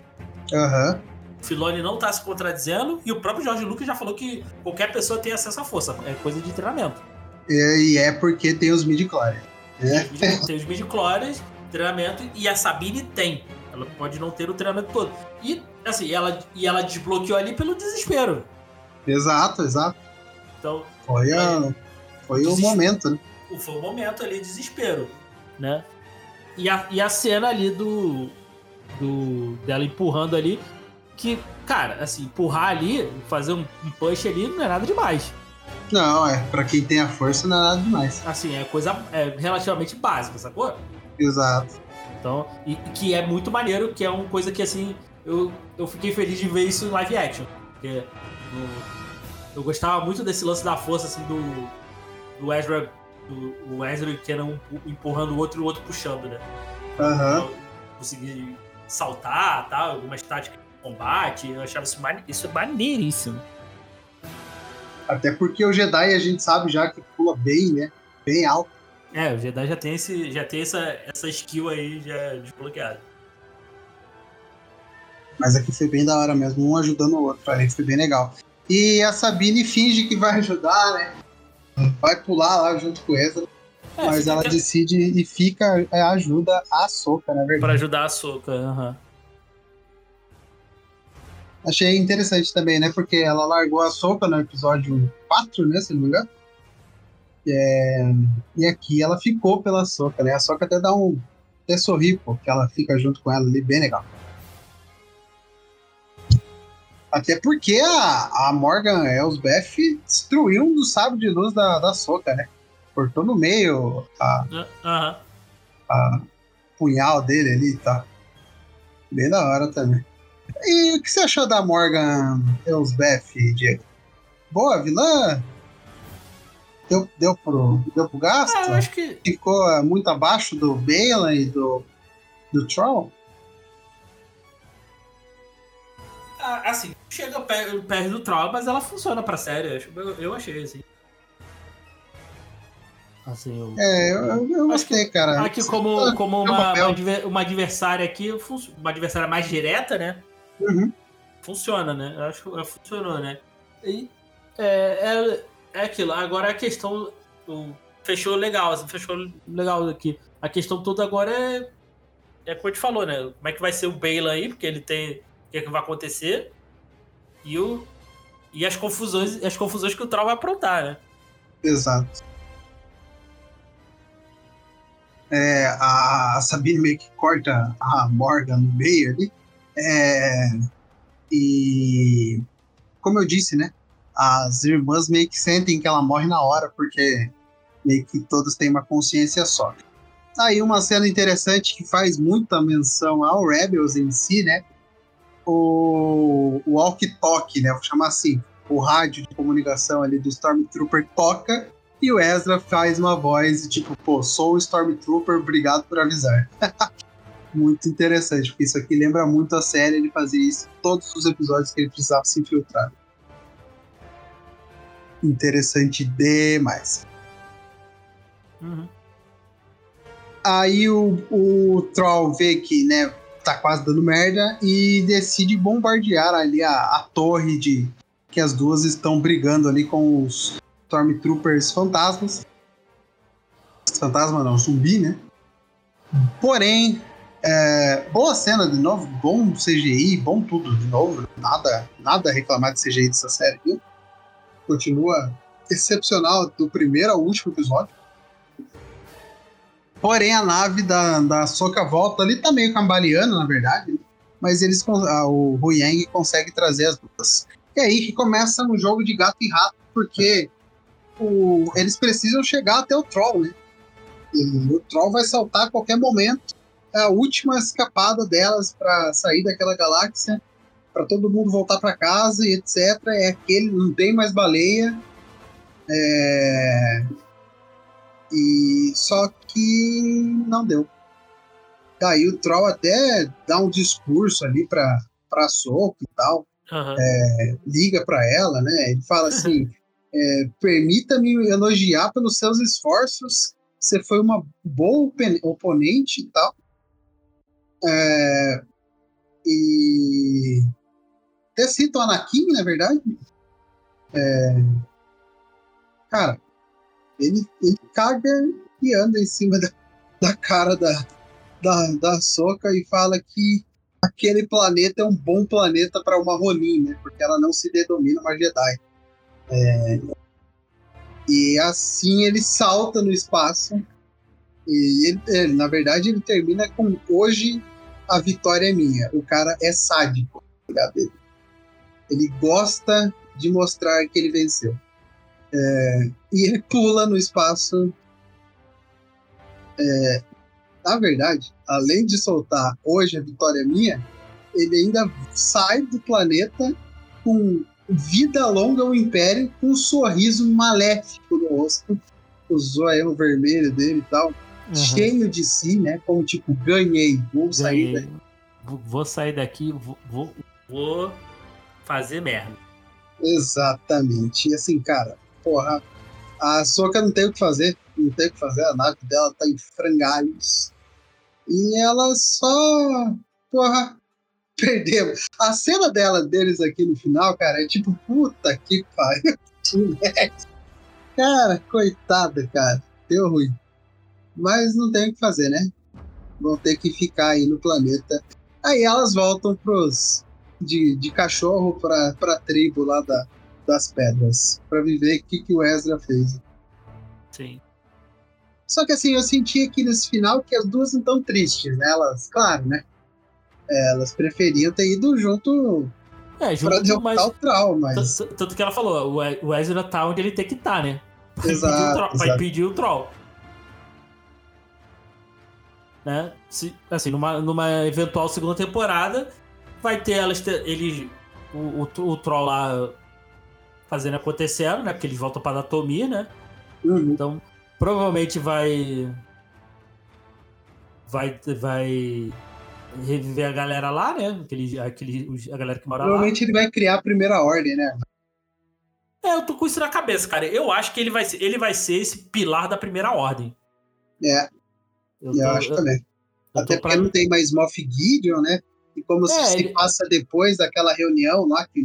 Aham. Uhum. Filoni não tá se contradizendo e o próprio Jorge Lucas já falou que qualquer pessoa tem acesso à força, é coisa de treinamento. É, e é porque tem os midi-chlorians. É. Tem os midi-chlorians, treinamento, e a Sabine tem. Ela pode não ter o treinamento todo. E, assim, ela, e ela desbloqueou ali pelo desespero. Exato, exato. Então. Foi, a, foi o, o momento, né? Foi o momento ali, desespero. Né? E a, e a cena ali do, do. dela empurrando ali que, cara, assim, empurrar ali, fazer um, um push ali não é nada demais. Não, é, pra quem tem a força não é nada demais. Assim, é coisa é relativamente básica, sacou? Exato. Então, e que é muito maneiro, que é uma coisa que, assim, eu, eu fiquei feliz de ver isso em live action. Porque eu, eu gostava muito desse lance da força, assim, do, do Ezra, do, o Ezra e o Kenan empurrando o outro e o outro puxando, né? Aham. Uhum. Conseguir saltar, tal, algumas táticas combate. Eu achava isso, isso maneiríssimo. Até porque o Jedi a gente sabe já que pula bem, né? Bem alto. É, o Jedi já tem, esse, já tem essa, essa skill aí já desbloqueada. Mas aqui foi bem da hora mesmo, um ajudando o outro ali, foi bem legal. E a Sabine finge que vai ajudar, né? vai pular lá junto com Ezra. É, mas ela decide e fica, é, ajuda a Soca, na verdade. Pra ajudar a Soca, aham. Uhum. Achei interessante também, né? Porque ela largou a Soca no episódio 4, né? Se não me engano. É... E aqui ela ficou pela Soca, né? A Soca até dá um. Até sorri, pô, que ela fica junto com ela ali, bem legal. Até porque a, a Morgan Elsbeth destruiu um dos sábios de luz da, da Soca, né? Cortou no meio a, uh -huh. a punhal dele ali e tá. Bem da hora também. E o que você achou da Morgan Elsbeth, Diego? Boa vilã? Deu, deu, pro, deu pro gasto? Ah, eu acho que... Ficou muito abaixo do Balen e do, do Troll? Ah, assim, chega perto, do Troll, mas ela funciona pra série. Eu, eu achei, assim. Assim, eu... É, eu, eu gostei, cara. Aqui como, como uma, uma adversária aqui, uma adversária mais direta, né? Uhum. Funciona, né? Eu acho que funcionou, né? E é, é, é aquilo. Agora a questão. O, fechou legal, assim, fechou legal aqui. A questão toda agora é. É como a gente falou, né? Como é que vai ser o Bale aí, porque ele tem. O que, é que vai acontecer? E o. E as confusões, as confusões que o Troll vai aprontar, né? Exato. É, a Sabine meio que corta a Morgan no meio ali. É, e como eu disse, né? As irmãs meio que sentem que ela morre na hora, porque meio que todas têm uma consciência só. Aí uma cena interessante que faz muita menção ao Rebels em si, né? O, o walkie-talkie, né? Vou chamar assim. O rádio de comunicação ali do Stormtrooper toca e o Ezra faz uma voz tipo, pô, sou o Stormtrooper, obrigado por avisar. muito interessante, porque isso aqui lembra muito a série, ele fazia isso em todos os episódios que ele precisava se infiltrar. Interessante demais. Uhum. Aí o, o Troll vê que, né, tá quase dando merda e decide bombardear ali a, a torre de que as duas estão brigando ali com os Stormtroopers fantasmas. Fantasma não, zumbi, né? Porém, é, boa cena de novo, bom CGI, bom tudo de novo. Nada, nada a reclamar de CGI dessa série, viu? Continua excepcional do primeiro ao último episódio. Porém, a nave da, da Soca volta ali tá meio cambaleando, na verdade. Mas eles, o Huyang consegue trazer as duas. E aí que começa um jogo de gato e rato, porque o, eles precisam chegar até o Troll, né? E o Troll vai saltar a qualquer momento a última escapada delas para sair daquela galáxia, para todo mundo voltar para casa e etc. É aquele, não tem mais baleia. É... E só que não deu. Daí o Troll até dá um discurso ali para para Soco e tal. Uhum. É, liga para ela, né? Ele fala assim: é, permita-me elogiar pelos seus esforços. Você foi uma boa oponente e tal. É, e até cita o Anakin, na verdade. É, cara, ele, ele caga e anda em cima da, da cara da, da, da Soca e fala que aquele planeta é um bom planeta para uma Ronin, né? Porque ela não se denomina uma Jedi. É, e assim ele salta no espaço e ele, ele, na verdade, ele termina com hoje a vitória é minha. O cara é sádico, ligado? Ele gosta de mostrar que ele venceu. É, e ele pula no espaço. É, na verdade, além de soltar hoje a vitória é minha, ele ainda sai do planeta com vida longa ao Império, com um sorriso maléfico no rosto, o vermelho dele e tal uhum. cheio de si, né? Como tipo, ganhei, vou ganhei. sair daqui. Vou sair daqui, vou, vou, vou fazer merda. Exatamente. E assim, cara, porra, a Soca não tem o que fazer, não tem o que fazer, a nave dela tá em frangalhos. E ela só, porra, perdeu. A cena dela, deles aqui no final, cara, é tipo, puta que pariu, Cara, coitada, cara. Deu ruim. Mas não tem o que fazer, né? Vão ter que ficar aí no planeta. Aí elas voltam pros. De, de cachorro pra, pra tribo lá da, das pedras. para viver o que, que o Ezra fez. Sim. Só que assim, eu senti aqui nesse final que as duas não tão tristes, né? Elas, claro, né? Elas preferiam ter ido junto é, junto pra derrotar mas... o Troll, mas... Tanto, que ela falou, o Ezra tá onde ele tem que estar, tá, né? Exato, Vai pedir o Troll. Né? Se, assim, numa, numa eventual segunda temporada, vai ter elas, eles, o, o, o Troll lá fazendo acontecendo, né? Porque eles voltam pra anatomia, né? Uhum. Então, provavelmente vai. Vai. Vai reviver a galera lá, né? Aquele, aquele, a galera que mora lá. Provavelmente ele vai criar a primeira ordem, né? É, eu tô com isso na cabeça, cara. Eu acho que ele vai ser, ele vai ser esse pilar da primeira ordem. É. Eu, tô, eu acho eu, também. Até porque pra... não tem mais Moff Gideon, né? E como é, se ele... passa depois daquela reunião lá que,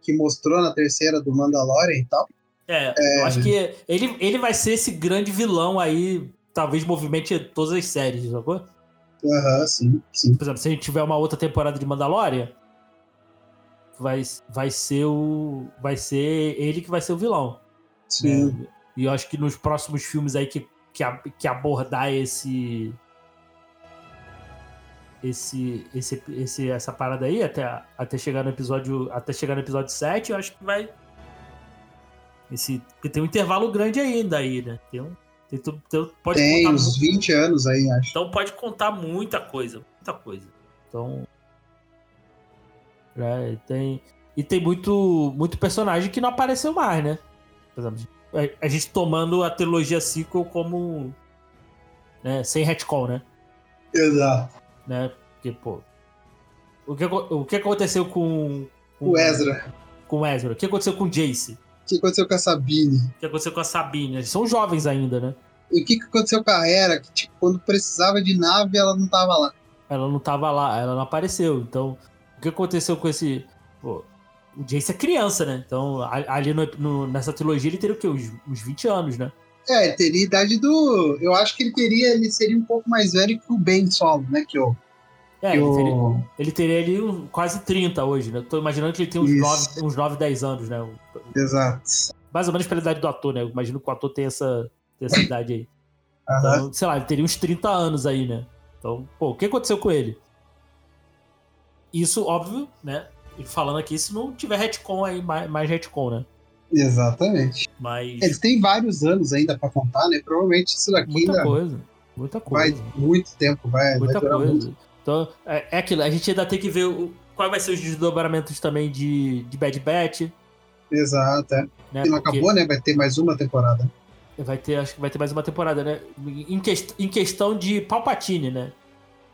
que mostrou na terceira do Mandalorian e tal. É, é, eu acho que ele, ele vai ser esse grande vilão aí, talvez movimente todas as séries, sacou? Aham, uhum, sim, sim. Por exemplo, se a gente tiver uma outra temporada de Mandalorian, vai, vai ser o. Vai ser ele que vai ser o vilão. Sim. Né? E eu acho que nos próximos filmes aí que, que, que abordar esse. Esse, esse, esse, essa parada aí, até, até chegar no episódio. Até chegar no episódio 7, eu acho que vai. Esse, porque tem um intervalo grande ainda aí, né? Tem um, tem, tem, pode tem contar uns 20 anos aí, acho. Então pode contar muita coisa, muita coisa. Então. É, tem, e tem muito, muito personagem que não apareceu mais, né? Por exemplo, a, gente tomando a trilogia sequel como. Né, sem retcon, né? Exato. Né? Porque, pô. O que, o que aconteceu com. com o Ezra. Com o Ezra. O que aconteceu com o Jace? O que aconteceu com a Sabine? O que aconteceu com a Sabine? Eles são jovens ainda, né? E o que, que aconteceu com a Hera? Que, tipo, quando precisava de nave, ela não tava lá. Ela não tava lá, ela não apareceu. Então, o que aconteceu com esse. Pô, o Jace é criança, né? Então, ali no, no, nessa trilogia, ele teria o quê? Uns, uns 20 anos, né? É, ele teria idade do. Eu acho que ele teria. Ele seria um pouco mais velho que o Ben Solo, né? Que o. É, ele, teria, ele teria ali um, quase 30 hoje, né? Tô imaginando que ele tem uns 9, uns 9, 10 anos, né? Exato. Mais ou menos pela idade do ator, né? Eu imagino que o ator tem essa, tem essa idade aí. Então, sei lá, ele teria uns 30 anos aí, né? Então, pô, o que aconteceu com ele? Isso, óbvio, né? Falando aqui, se não tiver retcon aí, mais, mais retcon, né? Exatamente. Mas... Eles têm vários anos ainda pra contar, né? Provavelmente isso daqui muita ainda. Coisa, muita coisa. Vai muito tempo, vai. Muita vai coisa. Muito. Então, é, é, aquilo, a gente ainda tem que ver o, qual vai ser os desdobramentos também de, de Bad Batch. Exato, é. Né? não Porque acabou, né? Vai ter mais uma temporada. Vai ter, acho que vai ter mais uma temporada, né? Em, que, em questão de Palpatine, né?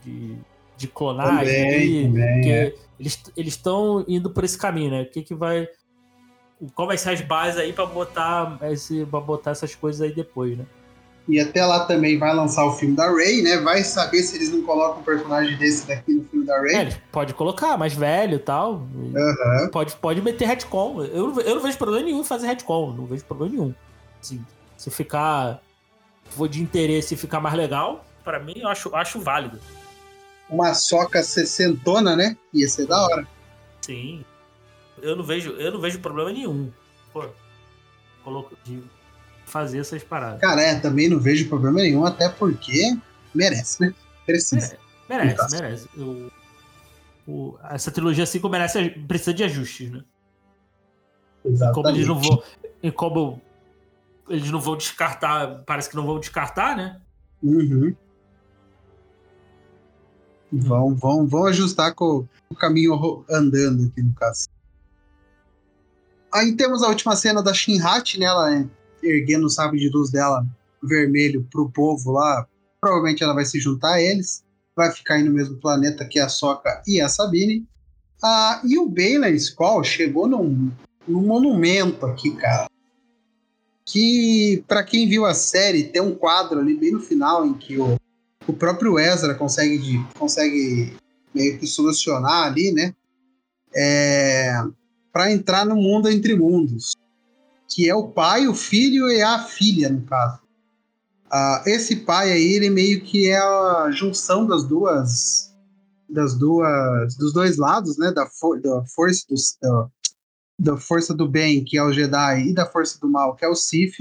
De, de clonagem. Também, também, é. Eles estão indo por esse caminho, né? O que, que vai. Qual vai ser as bases aí para botar, esse, pra botar essas coisas aí depois, né? E até lá também vai lançar o filme da Ray, né? Vai saber se eles não colocam um personagem desse daqui no filme da Ray. É, pode colocar, mais velho e tal. Uhum. Pode, pode meter retcon. Eu, eu não vejo problema nenhum em fazer retcon. Não vejo problema nenhum. Assim, se ficar. for de interesse e ficar mais legal, para mim eu acho, acho válido. Uma soca sessentona, né? Ia ser da hora. Sim. Eu não vejo, eu não vejo problema nenhum. Pô, coloco, de fazer essas paradas. Cara, é, também não vejo problema nenhum, até porque merece, né? Precisa. É, merece, merece. Eu, o, essa trilogia assim merece, precisa de ajustes, né? Exatamente. Como eles não vão. Como eles não vão descartar. Parece que não vão descartar, né? Uhum. Vão, vão, vão ajustar com o caminho andando aqui no caso. Aí temos a última cena da Shinhat, né? Ela é erguendo o sabre de luz dela vermelho pro povo lá. Provavelmente ela vai se juntar a eles. Vai ficar aí no mesmo planeta que a Soca e a Sabine. Ah, e o Balen Skull chegou num, num monumento aqui, cara. Que, para quem viu a série, tem um quadro ali bem no final em que o, o próprio Ezra consegue, consegue meio que solucionar ali, né? É, para entrar no mundo entre mundos. que é o pai, o filho e a filha, no caso. Uh, esse pai aí, ele meio que é a junção das duas das duas dos dois lados, né, da, for, da força do, da, da, força do bem, que é o Jedi, e da força do mal, que é o Sith.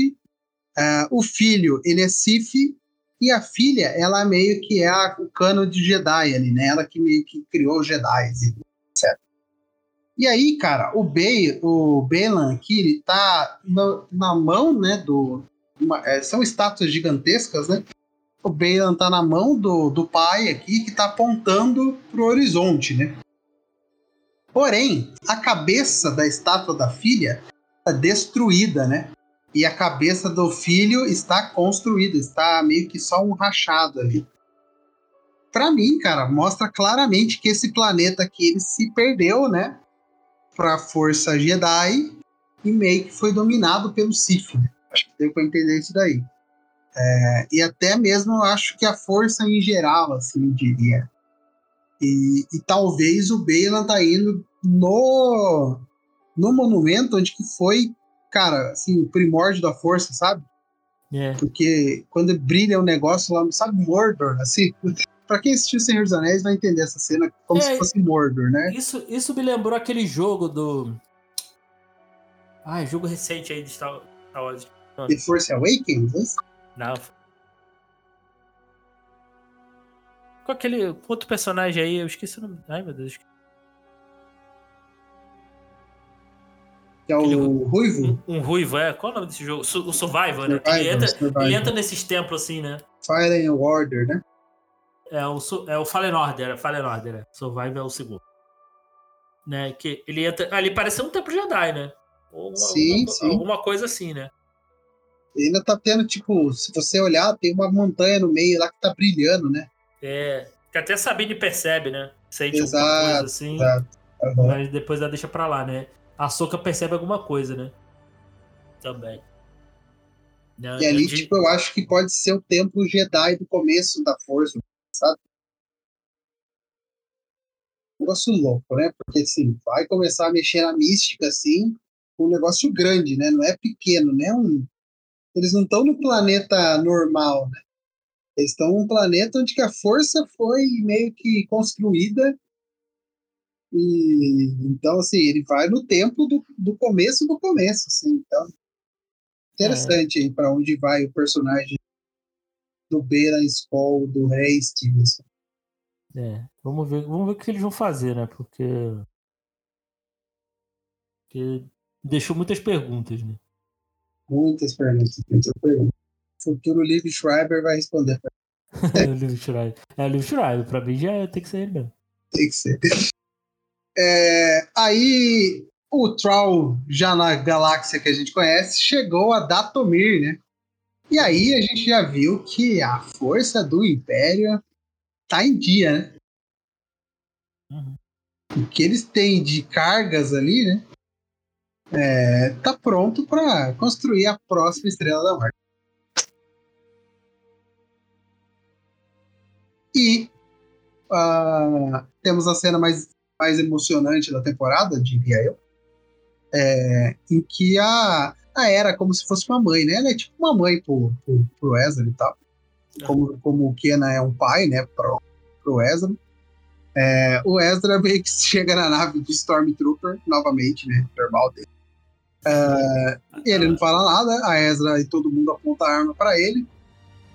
Uh, o filho, ele é Sith e a filha, ela meio que é a, o cano de Jedi ali, né? Ela que meio que criou os Jedi, etc. E aí, cara, o Bay, o Belan aqui, ele tá na, na mão, né, do... Uma, é, são estátuas gigantescas, né? O Balan tá na mão do, do pai aqui, que tá apontando pro horizonte, né? Porém, a cabeça da estátua da filha tá destruída, né? E a cabeça do filho está construída, está meio que só um rachado ali. Para mim, cara, mostra claramente que esse planeta aqui ele se perdeu, né, para a força Jedi e meio que foi dominado pelo Sith. Né? Acho que deu para entender isso daí. É, e até mesmo acho que a força em geral, assim, diria. E, e talvez o Beylan tá indo no, no monumento onde que foi cara, assim, o primórdio da força, sabe? É. Porque quando brilha o um negócio lá, sabe, Mordor, assim. pra quem assistiu Senhor dos Anéis vai entender essa cena como é, se fosse Mordor, né? Isso, isso me lembrou aquele jogo do. Ah, jogo recente aí de Star, Wars. The Force Awakens? Não. Com aquele outro personagem aí, eu esqueci o nome. Ai, meu Deus. Que é o Ruivo? Um, um, Ruivo, é. Qual é o nome desse jogo? O Survivor, Survivor né? Ele entra, Survivor. ele entra nesses templos assim, né? Fire and Order, né? É o, é o Fallen Order, é Fallen Order. É. Survivor é o segundo. Né? Que ele entra. Ali ah, parece um templo Jedi, né? Ou sim, alguma, sim. alguma coisa assim, né? Ele ainda tá tendo, tipo, se você olhar, tem uma montanha no meio lá que tá brilhando, né? É. Que até a Sabine percebe, né? Sente exato, alguma coisa assim. Exato. Mas depois ela deixa pra lá, né? A Soca percebe alguma coisa, né? Também. Não, e ali, tipo, eu acho que pode ser o templo Jedi do começo da força, sabe? Um negócio louco, né? Porque, assim, vai começar a mexer na mística, assim, um negócio grande, né? Não é pequeno, né? Um... Eles não estão no planeta normal, né? Eles estão num planeta onde a força foi meio que construída e, então, assim, ele vai no tempo do, do começo do começo, assim. Então, interessante é. para onde vai o personagem do Beira Skoll, do Rei Stevenson. É, vamos ver, vamos ver o que eles vão fazer, né? Porque. Porque deixou muitas perguntas, né? Muitas perguntas, muitas perguntas. O futuro Liv Schreiber vai responder. é o Liv Schreiber. É o Liv Schreiber, pra mim já tem que ser ele mesmo. Tem que ser. É, aí o Troll, já na galáxia que a gente conhece, chegou a Datomir, né? E aí a gente já viu que a força do Império tá em dia, né? Uhum. O que eles têm de cargas ali, né? É, tá pronto para construir a próxima Estrela da Morte. E uh, temos a cena mais mais emocionante da temporada, diria eu, é, em que a, a Era é como se fosse uma mãe, né? Ela é tipo uma mãe pro, pro, pro Ezra e tal. Como, como o Kena é um pai, né, pro, pro Ezra. É, o Ezra meio que chega na nave de Stormtrooper, novamente, né? Normal dele. É, ele não fala nada, a Ezra e todo mundo aponta a arma para ele.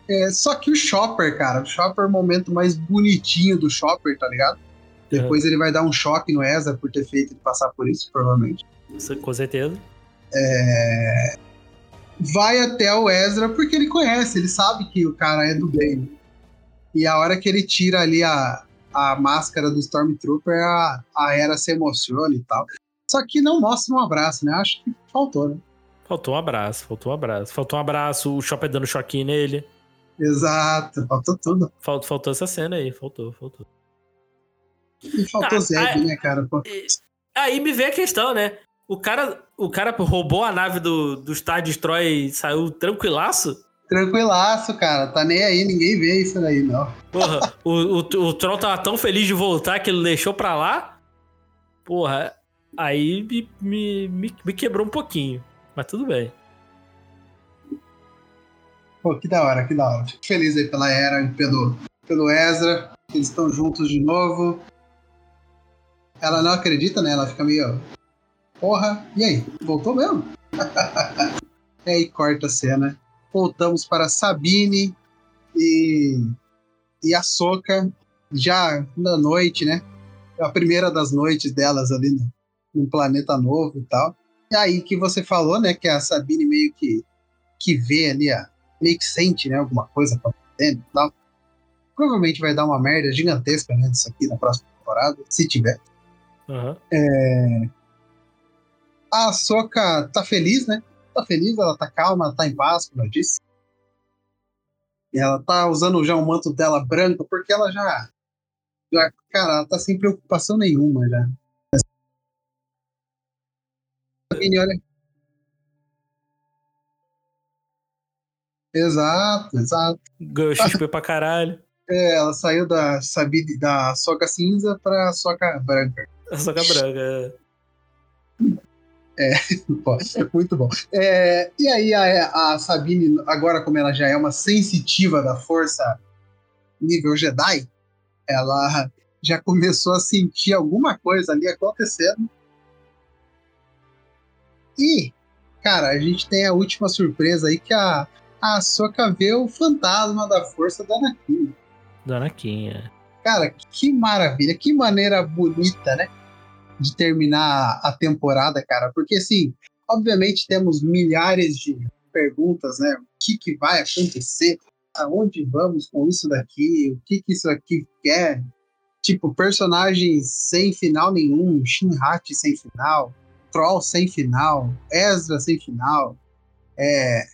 É, só que o Chopper, cara, o Chopper é o momento mais bonitinho do Chopper, tá ligado? Depois é. ele vai dar um choque no Ezra por ter feito ele passar por isso, provavelmente. Com certeza. É... Vai até o Ezra porque ele conhece, ele sabe que o cara é do bem. E a hora que ele tira ali a, a máscara do Stormtrooper, a, a Era se emociona e tal. Só que não mostra um abraço, né? Acho que faltou, né? Faltou um abraço, faltou um abraço. Faltou um abraço, o Chopper dando choquinho nele. Exato, faltou tudo. Faltou essa cena aí, faltou, faltou. E faltou ah, Zeb, né, cara? Pô. Aí me vê a questão, né? O cara, o cara roubou a nave do, do Star Destroy e saiu tranquilaço? Tranquilaço, cara. Tá nem aí, ninguém vê isso daí, não. Porra, o, o, o Troll tava tão feliz de voltar que ele deixou pra lá. Porra, aí me, me, me, me quebrou um pouquinho. mas tudo bem. Pô, que da hora, que da hora. Fico feliz aí pela Era e pelo, pelo Ezra. Eles estão juntos de novo. Ela não acredita, né? Ela fica meio. Porra, e aí? Voltou mesmo? e aí corta a cena. Voltamos para Sabine e. e a Soca já na noite, né? A primeira das noites delas ali no, num planeta novo e tal. E aí que você falou, né? Que a Sabine meio que, que vê ali, a, meio que sente, né? Alguma coisa acontecendo e tal. Provavelmente vai dar uma merda gigantesca, né? Disso aqui na próxima temporada, se tiver. Uhum. É... A Soca tá feliz, né? Tá feliz, ela tá calma, ela tá em paz, como eu disse. E ela tá usando já o manto dela branco, porque ela já. já cara, ela tá sem preocupação nenhuma já. olha. Exato, exato. Ganhou XP pra caralho. É, ela saiu da, da soca cinza pra soca branca. A soca branca, é. É, muito bom. É, e aí a, a, Sabine, agora como ela já é uma sensitiva da força nível Jedi, ela já começou a sentir alguma coisa ali acontecendo. E, cara, a gente tem a última surpresa aí que a, a Soka vê o fantasma da força da Anakin. Da Anakin, é. Cara, que maravilha, que maneira bonita, né? De terminar a temporada, cara. Porque, assim, obviamente temos milhares de perguntas, né? O que, que vai acontecer? Aonde vamos com isso daqui? O que, que isso aqui quer? Tipo, personagens sem final nenhum, Shinhat sem final, Troll sem final, Ezra sem final, é,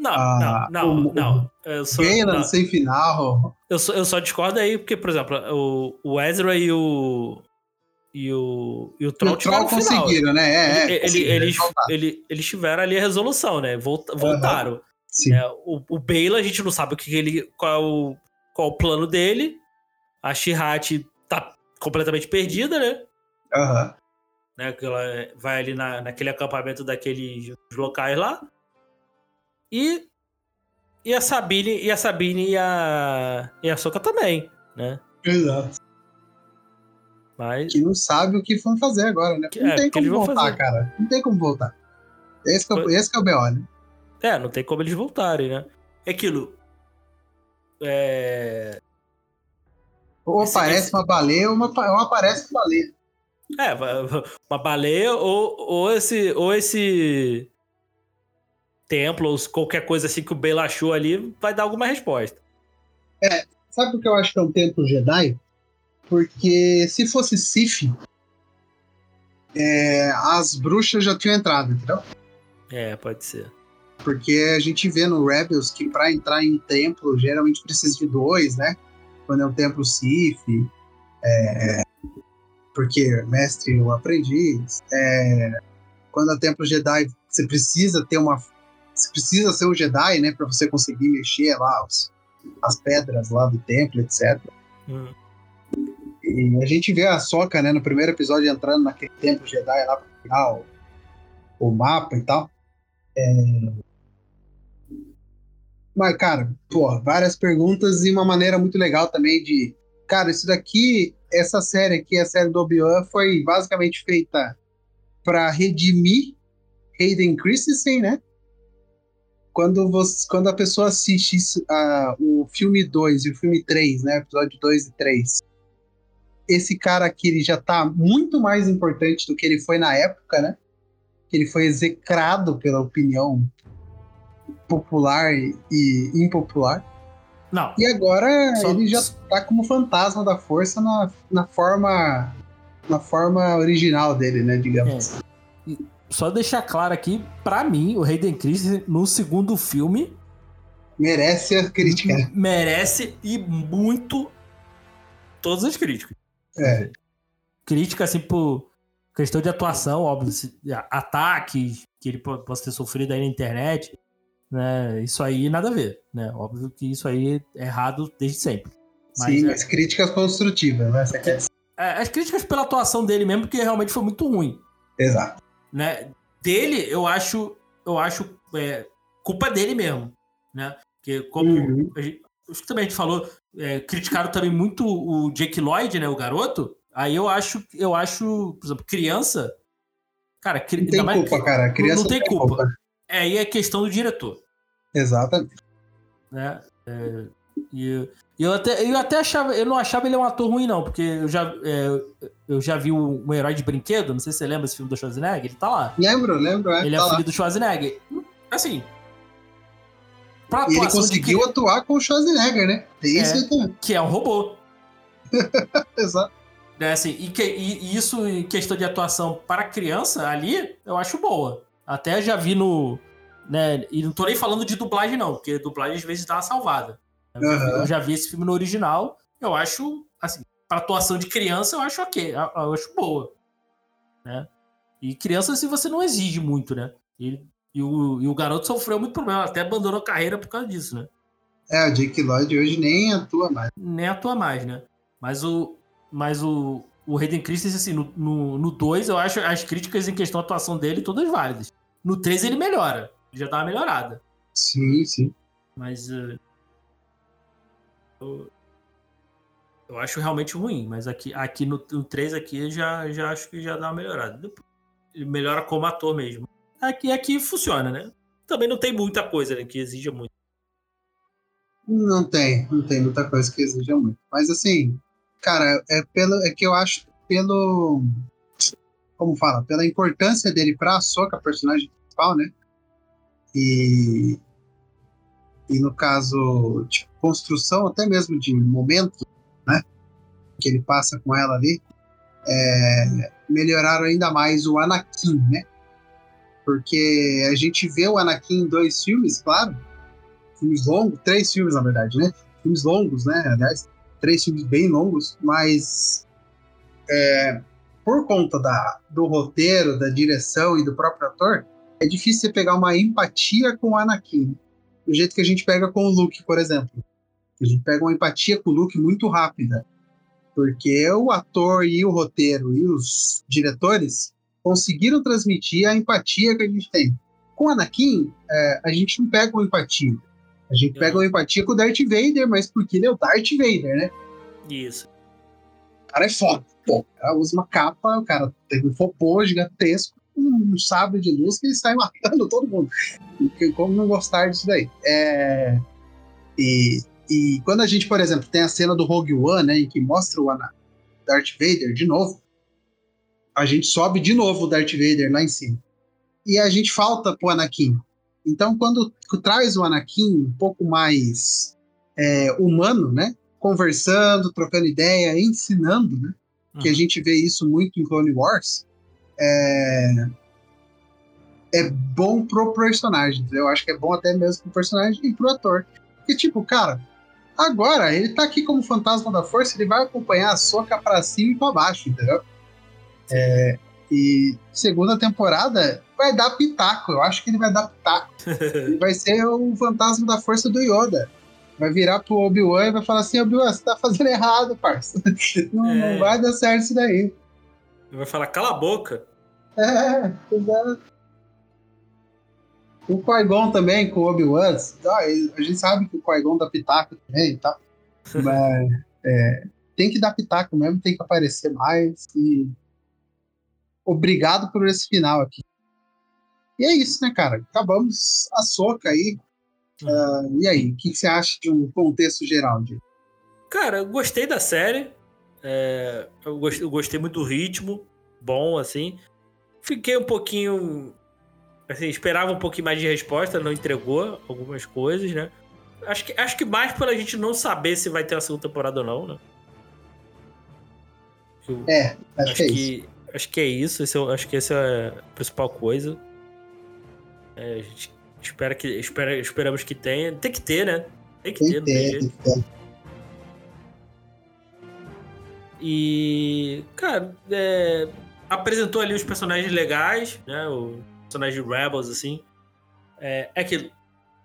não, ah, não, não, não. Eu sou, não. sem final. Eu só, eu só discordo aí, porque, por exemplo, o, o Ezra e o. E o, e o Troll, o Troll conseguiram, né? É, é, ele, eles, ele, eles tiveram ali a resolução, né? voltaram. Uhum. Sim. É, o, o Bela, a gente não sabe o que ele. Qual, é o, qual é o plano dele. A Shihat tá completamente perdida, né? Aham. Uhum. Né, que ela vai ali na, naquele acampamento daqueles locais lá. E, e a Sabine e a Sabine e a, e a Soca também, né? Exato. Mas... Que não sabe o que vão fazer agora, né? Não é, tem como voltar, fazer. cara. Não tem como voltar. Esse que, é, esse que é o B.O., né? É, não tem como eles voltarem, né? É aquilo. É. Ou esse, aparece esse... uma baleia ou, uma, ou aparece uma baleia. É, uma baleia ou, ou esse. Ou esse templo ou qualquer coisa assim que o Bela achou ali, vai dar alguma resposta. É, sabe por que eu acho que é um templo Jedi? Porque se fosse Sif, é, as bruxas já tinham entrado, entendeu? É, pode ser. Porque a gente vê no Rebels que para entrar em templo geralmente precisa de dois, né? Quando é um templo Sif, é, porque mestre ou aprendiz. É, quando é templo Jedi, você precisa ter uma você precisa ser um Jedi, né, para você conseguir mexer lá os, as pedras lá do templo, etc. Hum. E a gente vê a Soca, né, no primeiro episódio entrando naquele templo Jedi lá para pegar o, mapa e tal. É... Mas, cara, pô, várias perguntas e uma maneira muito legal também de. Cara, isso daqui, essa série aqui, a série do Obi-Wan, foi basicamente feita para redimir Hayden Christensen, né? quando, você, quando a pessoa assiste uh, o filme 2 e o filme 3, né? Episódio 2 e 3, esse cara aqui ele já tá muito mais importante do que ele foi na época, né? Que ele foi execrado pela opinião popular e impopular. Não. E agora só... ele já tá como fantasma da força na, na forma na forma original dele, né, digamos. É só deixar claro aqui, para mim, o Hayden Christensen no segundo filme merece a crítica. Merece e muito todas as críticas. É. Crítica assim por questão de atuação, óbvio, ataques que ele possa ter sofrido aí na internet, né? Isso aí nada a ver, né? Óbvio que isso aí é errado desde sempre. Mas, Sim, é... as críticas construtivas, né? É, as críticas pela atuação dele mesmo, porque realmente foi muito ruim. Exato né? Dele, eu acho. eu acho é, culpa dele mesmo, né? Porque como uhum. gente, acho que também a gente falou, é, criticaram também muito o Jake Lloyd, né, o garoto. Aí eu acho, eu acho, por exemplo, criança, cara, não tem mais, culpa, cara, criança não, não tem, culpa. culpa. É, aí é questão do diretor. Exatamente. Né? É, e eu até, eu até achava, eu não achava ele um ator ruim, não, porque eu já, é, eu já vi um, um, herói de brinquedo, não sei se você lembra esse filme do Schwarzenegger, ele tá lá. Lembro, lembro, é. Ele é tá é filho do Schwarzenegger. Assim. E ele conseguiu atuar com o Schwarzenegger, né? Tem é, isso também. Que é um robô. Exato. É, assim, e, que, e, isso em questão de atuação para criança ali, eu acho boa. Até já vi no. Né, e não tô nem falando de dublagem, não, porque dublagem às vezes dá uma salvada. Eu, uhum. eu já vi esse filme no original, eu acho, assim, para atuação de criança, eu acho ok, eu acho boa. Né? E criança, se assim, você não exige muito, né? E, e, o, e o garoto sofreu muito problema, até abandonou a carreira por causa disso, né? É, o Jake Lloyd hoje nem atua mais. Nem atua mais, né? Mas o, mas o, o Hayden Christensen, assim, no 2, eu acho as críticas em questão da atuação dele todas válidas. No 3 ele melhora. Ele já dá uma melhorada. Sim, sim. Mas. Uh, eu, eu acho realmente ruim, mas aqui, aqui no, no 3 aqui já, já acho que já dá uma melhorada. Ele melhora como ator mesmo. Aqui, aqui funciona, né? Também não tem muita coisa né, que exija muito. Não tem, não tem muita coisa que exija muito. Mas assim, cara, é, pelo, é que eu acho pelo. Como fala? Pela importância dele pra Soca, personagem principal, né? E. E no caso, tipo, construção até mesmo de momento, né? Que ele passa com ela ali, é, melhoraram ainda mais o Anakin, né? Porque a gente vê o Anakin em dois filmes, claro, filmes longos, três filmes na verdade, né? Filmes longos, né? Aliás, três filmes bem longos, mas é, por conta da, do roteiro, da direção e do próprio ator, é difícil você pegar uma empatia com o Anakin. Do jeito que a gente pega com o Luke, por exemplo. A gente pega uma empatia com o Luke muito rápida. Porque o ator e o roteiro e os diretores conseguiram transmitir a empatia que a gente tem. Com Anakin, é, a gente não pega uma empatia. A gente pega uma empatia com o Darth Vader, mas porque ele é o Darth Vader, né? Isso. O cara é foda. Pô, o cara usa uma capa, o cara tem um fopô gigantesco, um sabre de luz que ele sai matando todo mundo. Como não gostar disso daí? É... E e quando a gente, por exemplo, tem a cena do Rogue One, né, em que mostra o Darth Vader de novo, a gente sobe de novo o Darth Vader lá em cima. E a gente falta pro Anakin. Então, quando traz o Anakin um pouco mais é, humano, né, conversando, trocando ideia, ensinando, né, uhum. que a uhum. gente vê isso muito em Clone Wars, é, é bom pro personagem. Eu acho que é bom até mesmo pro personagem e pro ator. Porque, tipo, cara, Agora, ele tá aqui como fantasma da força, ele vai acompanhar a soca para cima e para baixo, entendeu? É, e segunda temporada vai dar pitaco, eu acho que ele vai dar pitaco. ele vai ser o fantasma da força do Yoda. Vai virar pro Obi-Wan e vai falar assim: Obi-Wan, você tá fazendo errado, parça. Não, é. não vai dar certo isso daí. Ele vai falar: cala a boca. É, exato. O Qui-Gon também, com o Obi-Wan, a gente sabe que o Qui-Gon dá pitaco também e tal. Mas é, tem que dar pitaco mesmo, tem que aparecer mais. E obrigado por esse final aqui. E é isso, né, cara? Acabamos a soca aí. Uh, e aí, o que, que, você acha de um contexto geral, de Cara, eu gostei da série. É, eu, gostei, eu gostei muito do ritmo. Bom, assim. Fiquei um pouquinho Assim, esperava um pouquinho mais de resposta, não entregou algumas coisas, né? Acho que, acho que mais pela gente não saber se vai ter a segunda temporada ou não, né? Eu, é, acho, acho que, é que. Acho que é isso. Esse, é acho que essa é a principal coisa. É, a gente espera que, espera, esperamos que tenha. Tem que ter, né? Tem que tem ter, ter, tem que ter. E, cara, é, apresentou ali os personagens legais, né? O personagem de Rebels, assim. É, é que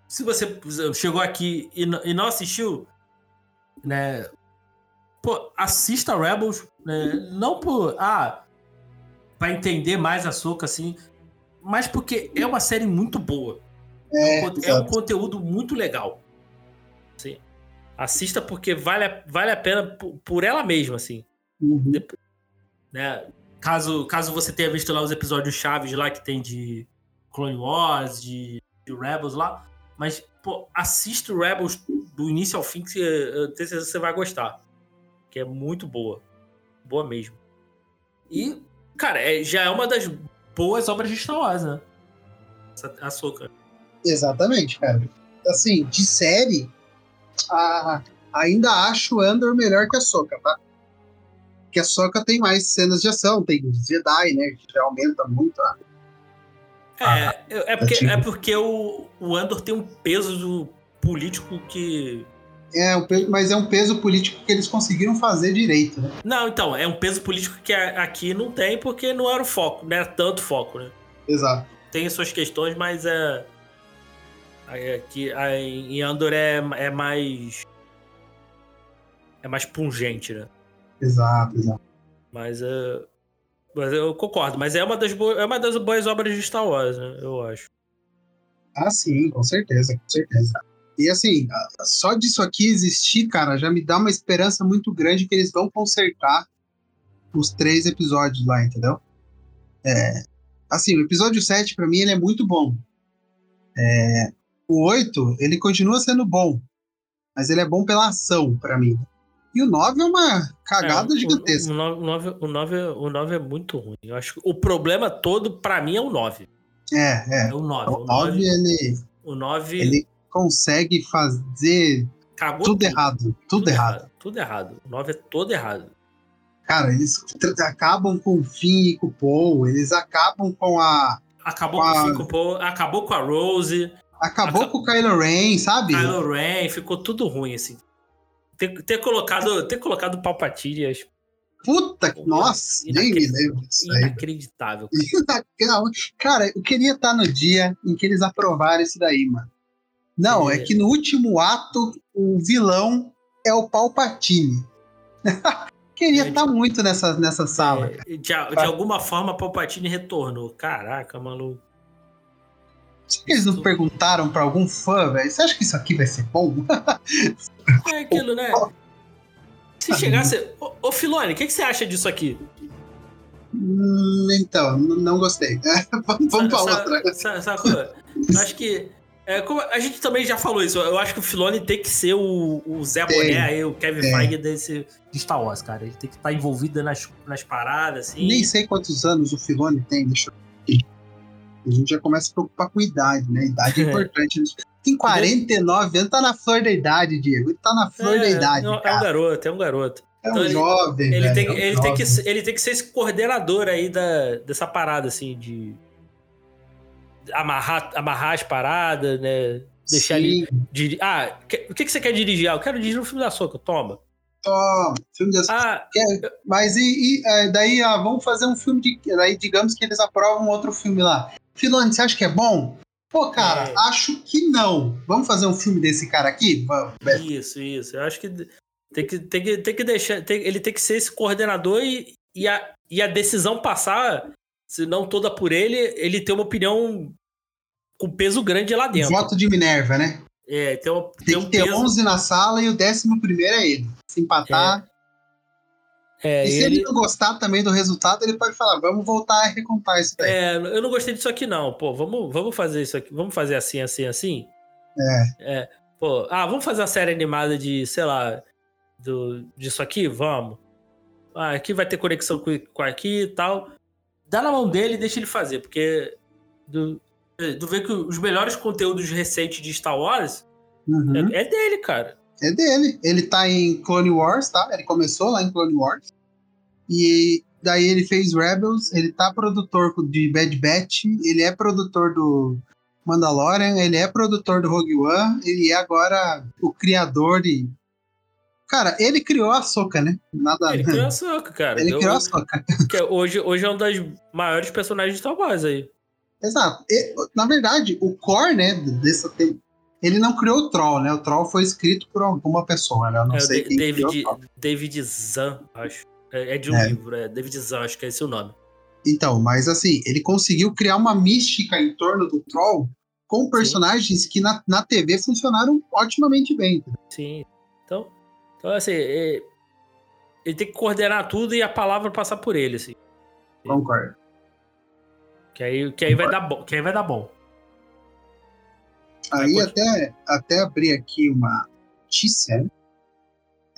se você chegou aqui e, e não assistiu, né? Pô, assista Rebels, né? Não por. Ah, pra entender mais a Soca, assim. mas porque é uma série muito boa. É, é, um, é um conteúdo muito legal. Assim, assista porque vale a, vale a pena por, por ela mesma, assim. Uhum. né? Caso, caso você tenha visto lá os episódios chaves lá que tem de Clone Wars, de, de Rebels lá. Mas, pô, assista o Rebels do início ao fim que eu tenho certeza que você vai gostar. Que é muito boa. Boa mesmo. E, cara, é, já é uma das boas obras de Star Wars, né? A Soca. Exatamente, cara. Assim, de série, a, ainda acho Andor melhor que a Soca, tá? Porque a Soca tem mais cenas de ação, tem Jedi, né? Que já aumenta muito a. É, é porque, é porque o, o Andor tem um peso político que. É, mas é um peso político que eles conseguiram fazer direito, né? Não, então, é um peso político que aqui não tem porque não era o foco, não era tanto foco, né? Exato. Tem suas questões, mas é. Aqui, em Andor é, é mais. É mais pungente, né? Exato, exato. Mas, uh, mas eu concordo. Mas é uma, das boas, é uma das boas obras de Star Wars, né? Eu acho. Ah, sim, com certeza, com certeza. E assim, só disso aqui existir, cara, já me dá uma esperança muito grande que eles vão consertar os três episódios lá, entendeu? É, assim, o episódio 7, para mim, ele é muito bom. É, o 8, ele continua sendo bom, mas ele é bom pela ação, para mim. E o 9 é uma cagada é, gigantesca. O, o, 9, o, 9, o 9 é muito ruim. Eu acho o problema todo, para mim, é o 9. É, é. É o 9. O 9, ele. O 9. Ele consegue fazer Cagou tudo, tudo, errado. Tudo, errado. errado. Tudo errado. O 9 é todo errado. Cara, eles acabam com o Finn e com o Paul. Eles acabam com a. Acabou com, com o Finn e com o Paul. Acabou com a Rose. Acabou com o Kylo Ren, sabe? Kylo Ren, ficou tudo ruim, assim. Ter, ter colocado, ter colocado Palpatine. Puta, que nossa, nem me lembro disso Inacreditável. Cara. cara, eu queria estar no dia em que eles aprovaram isso daí, mano. Não, é, que no último ato, o vilão é o Palpatine. queria estar muito nessa, nessa sala. É, de, de alguma forma, Palpatine retornou. Caraca, maluco. Será que eles não perguntaram pra algum fã, velho? Você acha que isso aqui vai ser bom? É aquilo, né? Se chegasse. Ô, ô Filone, o que, que você acha disso aqui? Hum, então, não gostei. vamos vamos pra outra. Sacou? Acho que. É, a gente também já falou isso. Eu acho que o Filone tem que ser o, o Zé Boné, aí, o Kevin tem. Feige desse, de Star Wars, cara. Ele tem que estar tá envolvido nas, nas paradas, assim. Nem sei quantos anos o Filone tem, deixa eu a gente já começa a preocupar com idade, né? Idade é importante. Tem 49 anos, tá na flor da idade, Diego. Ele tá na flor é, da idade. É, é um garoto, é um garoto. É um então, jovem, ele, ele, tem, é um ele, jovem. Tem que, ele tem que ser esse coordenador aí da, dessa parada, assim, de amarrar, amarrar as paradas, né? Deixar Sim. ele. Ah, o que, que você quer dirigir? Ah, eu quero dirigir um filme da Soca, toma. Toma, filme Soca. Ah, Mas e, e daí, ah, vamos fazer um filme de. Daí, digamos que eles aprovam outro filme lá. Filone, você acha que é bom? Pô, cara, é. acho que não. Vamos fazer um filme desse cara aqui? Vamos. Isso, isso. Eu acho que tem que, tem que, tem que deixar. Tem, ele tem que ser esse coordenador e, e, a, e a decisão passar, se não toda por ele, ele ter uma opinião com peso grande lá dentro. Voto de Minerva, né? É, tem, uma, tem, tem um que ter peso... 11 na sala e o décimo primeiro é ele. Se empatar. É. É, e se ele... ele... não gostar também do resultado, ele pode falar, vamos voltar a recontar isso daí. É, eu não gostei disso aqui não, pô, vamos, vamos fazer isso aqui, vamos fazer assim, assim, assim. É. é. Pô, ah, vamos fazer a série animada de, sei lá, do, disso aqui? Vamos. Ah, aqui vai ter conexão com, com aqui e tal. Dá na mão dele e deixa ele fazer, porque do, do ver que os melhores conteúdos recentes de Star Wars uhum. é, é dele, cara. É dele. Ele tá em Clone Wars, tá? Ele começou lá em Clone Wars. E daí ele fez Rebels, ele tá produtor de Bad Batch, ele é produtor do Mandalorian, ele é produtor do Rogue One, ele é agora o criador de. Cara, ele criou a Soca, né? Nada. Ele criou a Soca, cara. Ele criou a Soca. É hoje, hoje é um dos maiores personagens de Star Wars aí. Exato. E, na verdade, o core, né, dessa, ele não criou o Troll, né? O Troll foi escrito por alguma pessoa, né? Eu não é sei quem David, David Zan, acho. É, é de um é. livro, é David Zan, acho que é esse o nome. Então, mas assim, ele conseguiu criar uma mística em torno do Troll com personagens Sim. que na, na TV funcionaram otimamente bem. Sim. Então, assim, ele, ele tem que coordenar tudo e a palavra passar por ele, assim. Concordo. Que aí, que aí, vai, dar bom, que aí vai dar bom. Aí até, até abrir aqui uma notícia.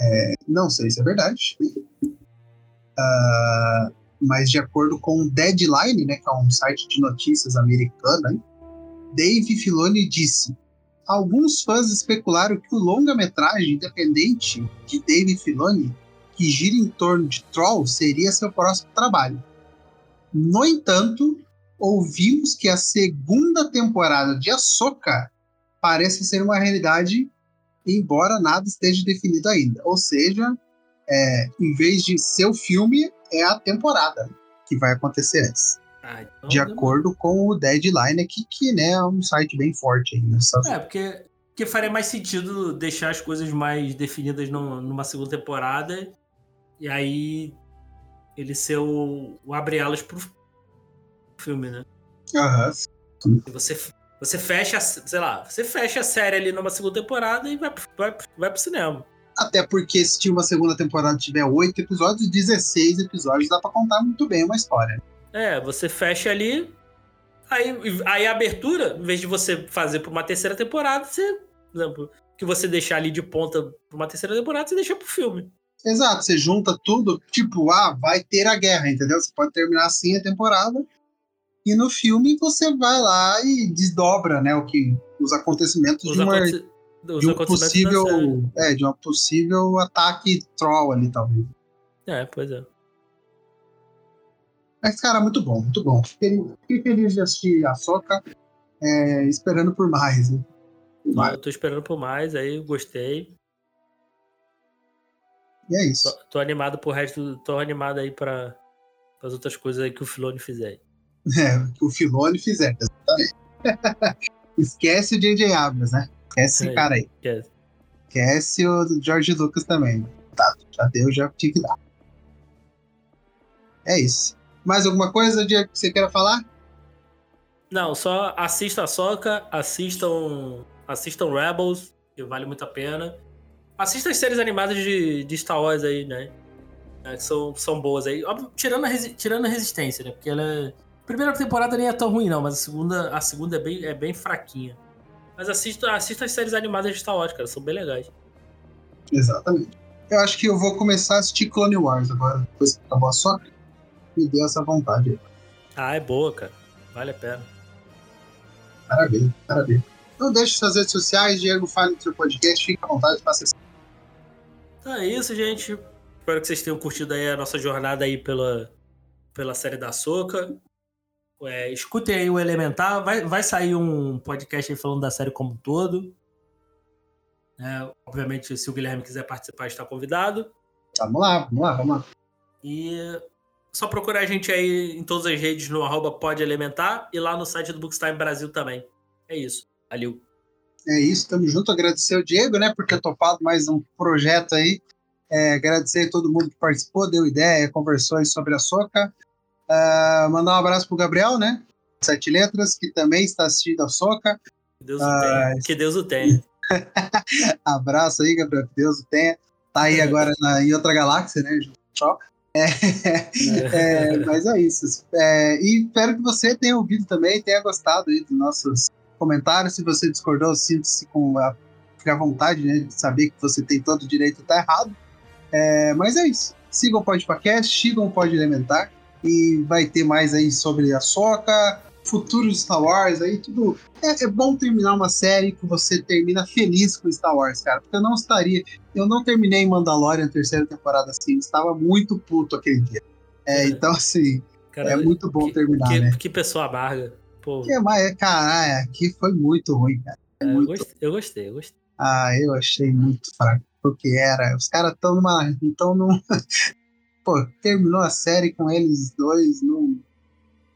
É, não sei se é verdade. Uh, mas de acordo com o Deadline, né, que é um site de notícias americano, Dave Filoni disse: Alguns fãs especularam que o longa-metragem independente de Dave Filoni, que gira em torno de Troll, seria seu próximo trabalho. No entanto, ouvimos que a segunda temporada de Ahsoka parece ser uma realidade, embora nada esteja definido ainda. Ou seja, é, em vez de ser o filme, é a temporada que vai acontecer essa. Ah, então de acordo com o Deadline aqui, que né, é um site bem forte aí nessa. É, porque, porque faria mais sentido deixar as coisas mais definidas no, numa segunda temporada e aí ele ser o, o abre-alas pro filme, né? Aham. Você, você fecha, sei lá, você fecha a série ali numa segunda temporada e vai, vai, vai pro cinema. Até porque se uma segunda temporada tiver oito episódios, 16 episódios, dá pra contar muito bem uma história. É, você fecha ali. Aí, aí a abertura, em vez de você fazer pra uma terceira temporada, você. Por exemplo, que você deixar ali de ponta pra uma terceira temporada, você deixa pro filme. Exato, você junta tudo, tipo, ah, vai ter a guerra, entendeu? Você pode terminar assim a temporada. E no filme você vai lá e desdobra, né, o que os acontecimentos os de uma de um possível, é, de um possível ataque troll ali, talvez. É, pois é. Mas, cara, muito bom, muito bom. Fiquei feliz de assistir a Soca, é, esperando por mais. Né? mais. Eu tô esperando por mais, aí gostei. E é isso. Tô, tô animado pro resto, tô animado aí para as outras coisas aí que o Filone fizer. É, que o Filone fizer, exatamente. Esquece o J.J. Abrams, né? Esquece esse cara aí. Esquece. Esquece o George Lucas também. Tá, já deu, já tinha que dar. É isso. Mais alguma coisa, Diego, que você queira falar? Não, só assista a Soca, assistam, assistam Rebels, que vale muito a pena. Assista as séries animadas de, de Star Wars aí, né? É, que são, são boas aí. Óbvio, tirando, a, tirando a resistência, né? Porque ela é... A primeira temporada nem é tão ruim, não, mas a segunda, a segunda é, bem, é bem fraquinha. Mas assista, assista as séries animadas de Star Wars, cara, são bem legais. Exatamente. Eu acho que eu vou começar a assistir Clone Wars agora, depois que acabou a só. Me deu essa vontade. Ah, é boa, cara. Vale a pena. Maravilha, maravilha. Então deixe suas redes sociais, Diego, fale no seu podcast, fique à vontade para acessar. Então é isso, gente. Espero que vocês tenham curtido aí a nossa jornada aí pela, pela série da Soca. É, escutem aí o Elementar. Vai, vai sair um podcast aí falando da série como um todo. É, obviamente, se o Guilherme quiser participar, está convidado. Vamos lá, vamos lá, vamos lá. E só procurar a gente aí em todas as redes no arroba pode elementar e lá no site do Bookstime Brasil também. É isso. Valeu. É isso, tamo junto. Agradecer o Diego, né, por ter topado mais um projeto aí. É, agradecer a todo mundo que participou, deu ideia, conversou sobre a Soca. Uh, mandar um abraço pro Gabriel, né? Sete Letras, que também está assistindo a Soca. Que Deus o tenha. Uh, que Deus o tenha. abraço aí, Gabriel, que Deus o tenha. Tá aí agora na, em outra galáxia, né? Tchau. É, é, mas é isso. É, e espero que você tenha ouvido também, tenha gostado aí dos nossos comentários. Se você discordou, sinta-se com a, à vontade né, de saber que você tem todo o direito a estar errado. É, mas é isso. Sigam o Podcast, sigam o Pod Elementar e vai ter mais aí sobre a Soca, futuro de Star Wars, aí tudo. É, é, bom terminar uma série que você termina feliz com Star Wars, cara, porque eu não estaria. Eu não terminei Mandalorian terceira temporada assim, estava muito puto aquele dia. É, é. Então, assim, cara, é muito bom que, terminar, que, né? Que pessoa amarga. Pô. Que, mas, cara, é, aqui foi muito ruim, cara. É, muito... Eu, gostei, eu gostei, eu gostei. Ah, eu achei muito fraco. Porque era. Os caras estão numa. Então, num, pô, terminou a série com eles dois num,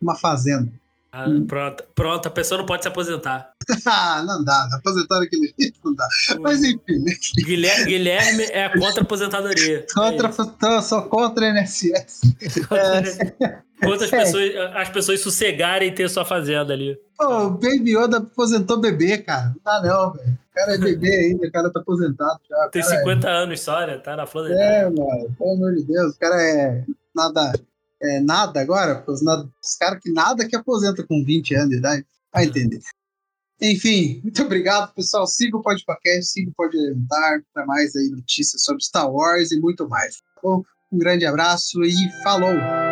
numa fazenda. Ah, hum. pronto, pronto, a pessoa não pode se aposentar. ah, não dá, aposentar daquele jeito não dá. Mas enfim. Né? Guilherme, Guilherme é contra a aposentadoria. Contra, é sou contra a NSS. é. Contra as pessoas, as pessoas sossegarem e ter sua fazenda ali. Pô, o Baby Yoda aposentou bebê, cara. Não dá não, velho. O cara é bebê ainda, o cara tá aposentado já. Tem 50 é... anos só, né? Tá na flor É, mano, pelo amor de Deus, o cara é nada é, nada agora, os, os caras que nada que aposenta com 20 anos de idade. Vai entender. Enfim, muito obrigado, pessoal. Siga o podcast, siga o Pode Elementar para mais aí notícias sobre Star Wars e muito mais. Tá bom? Um grande abraço e falou!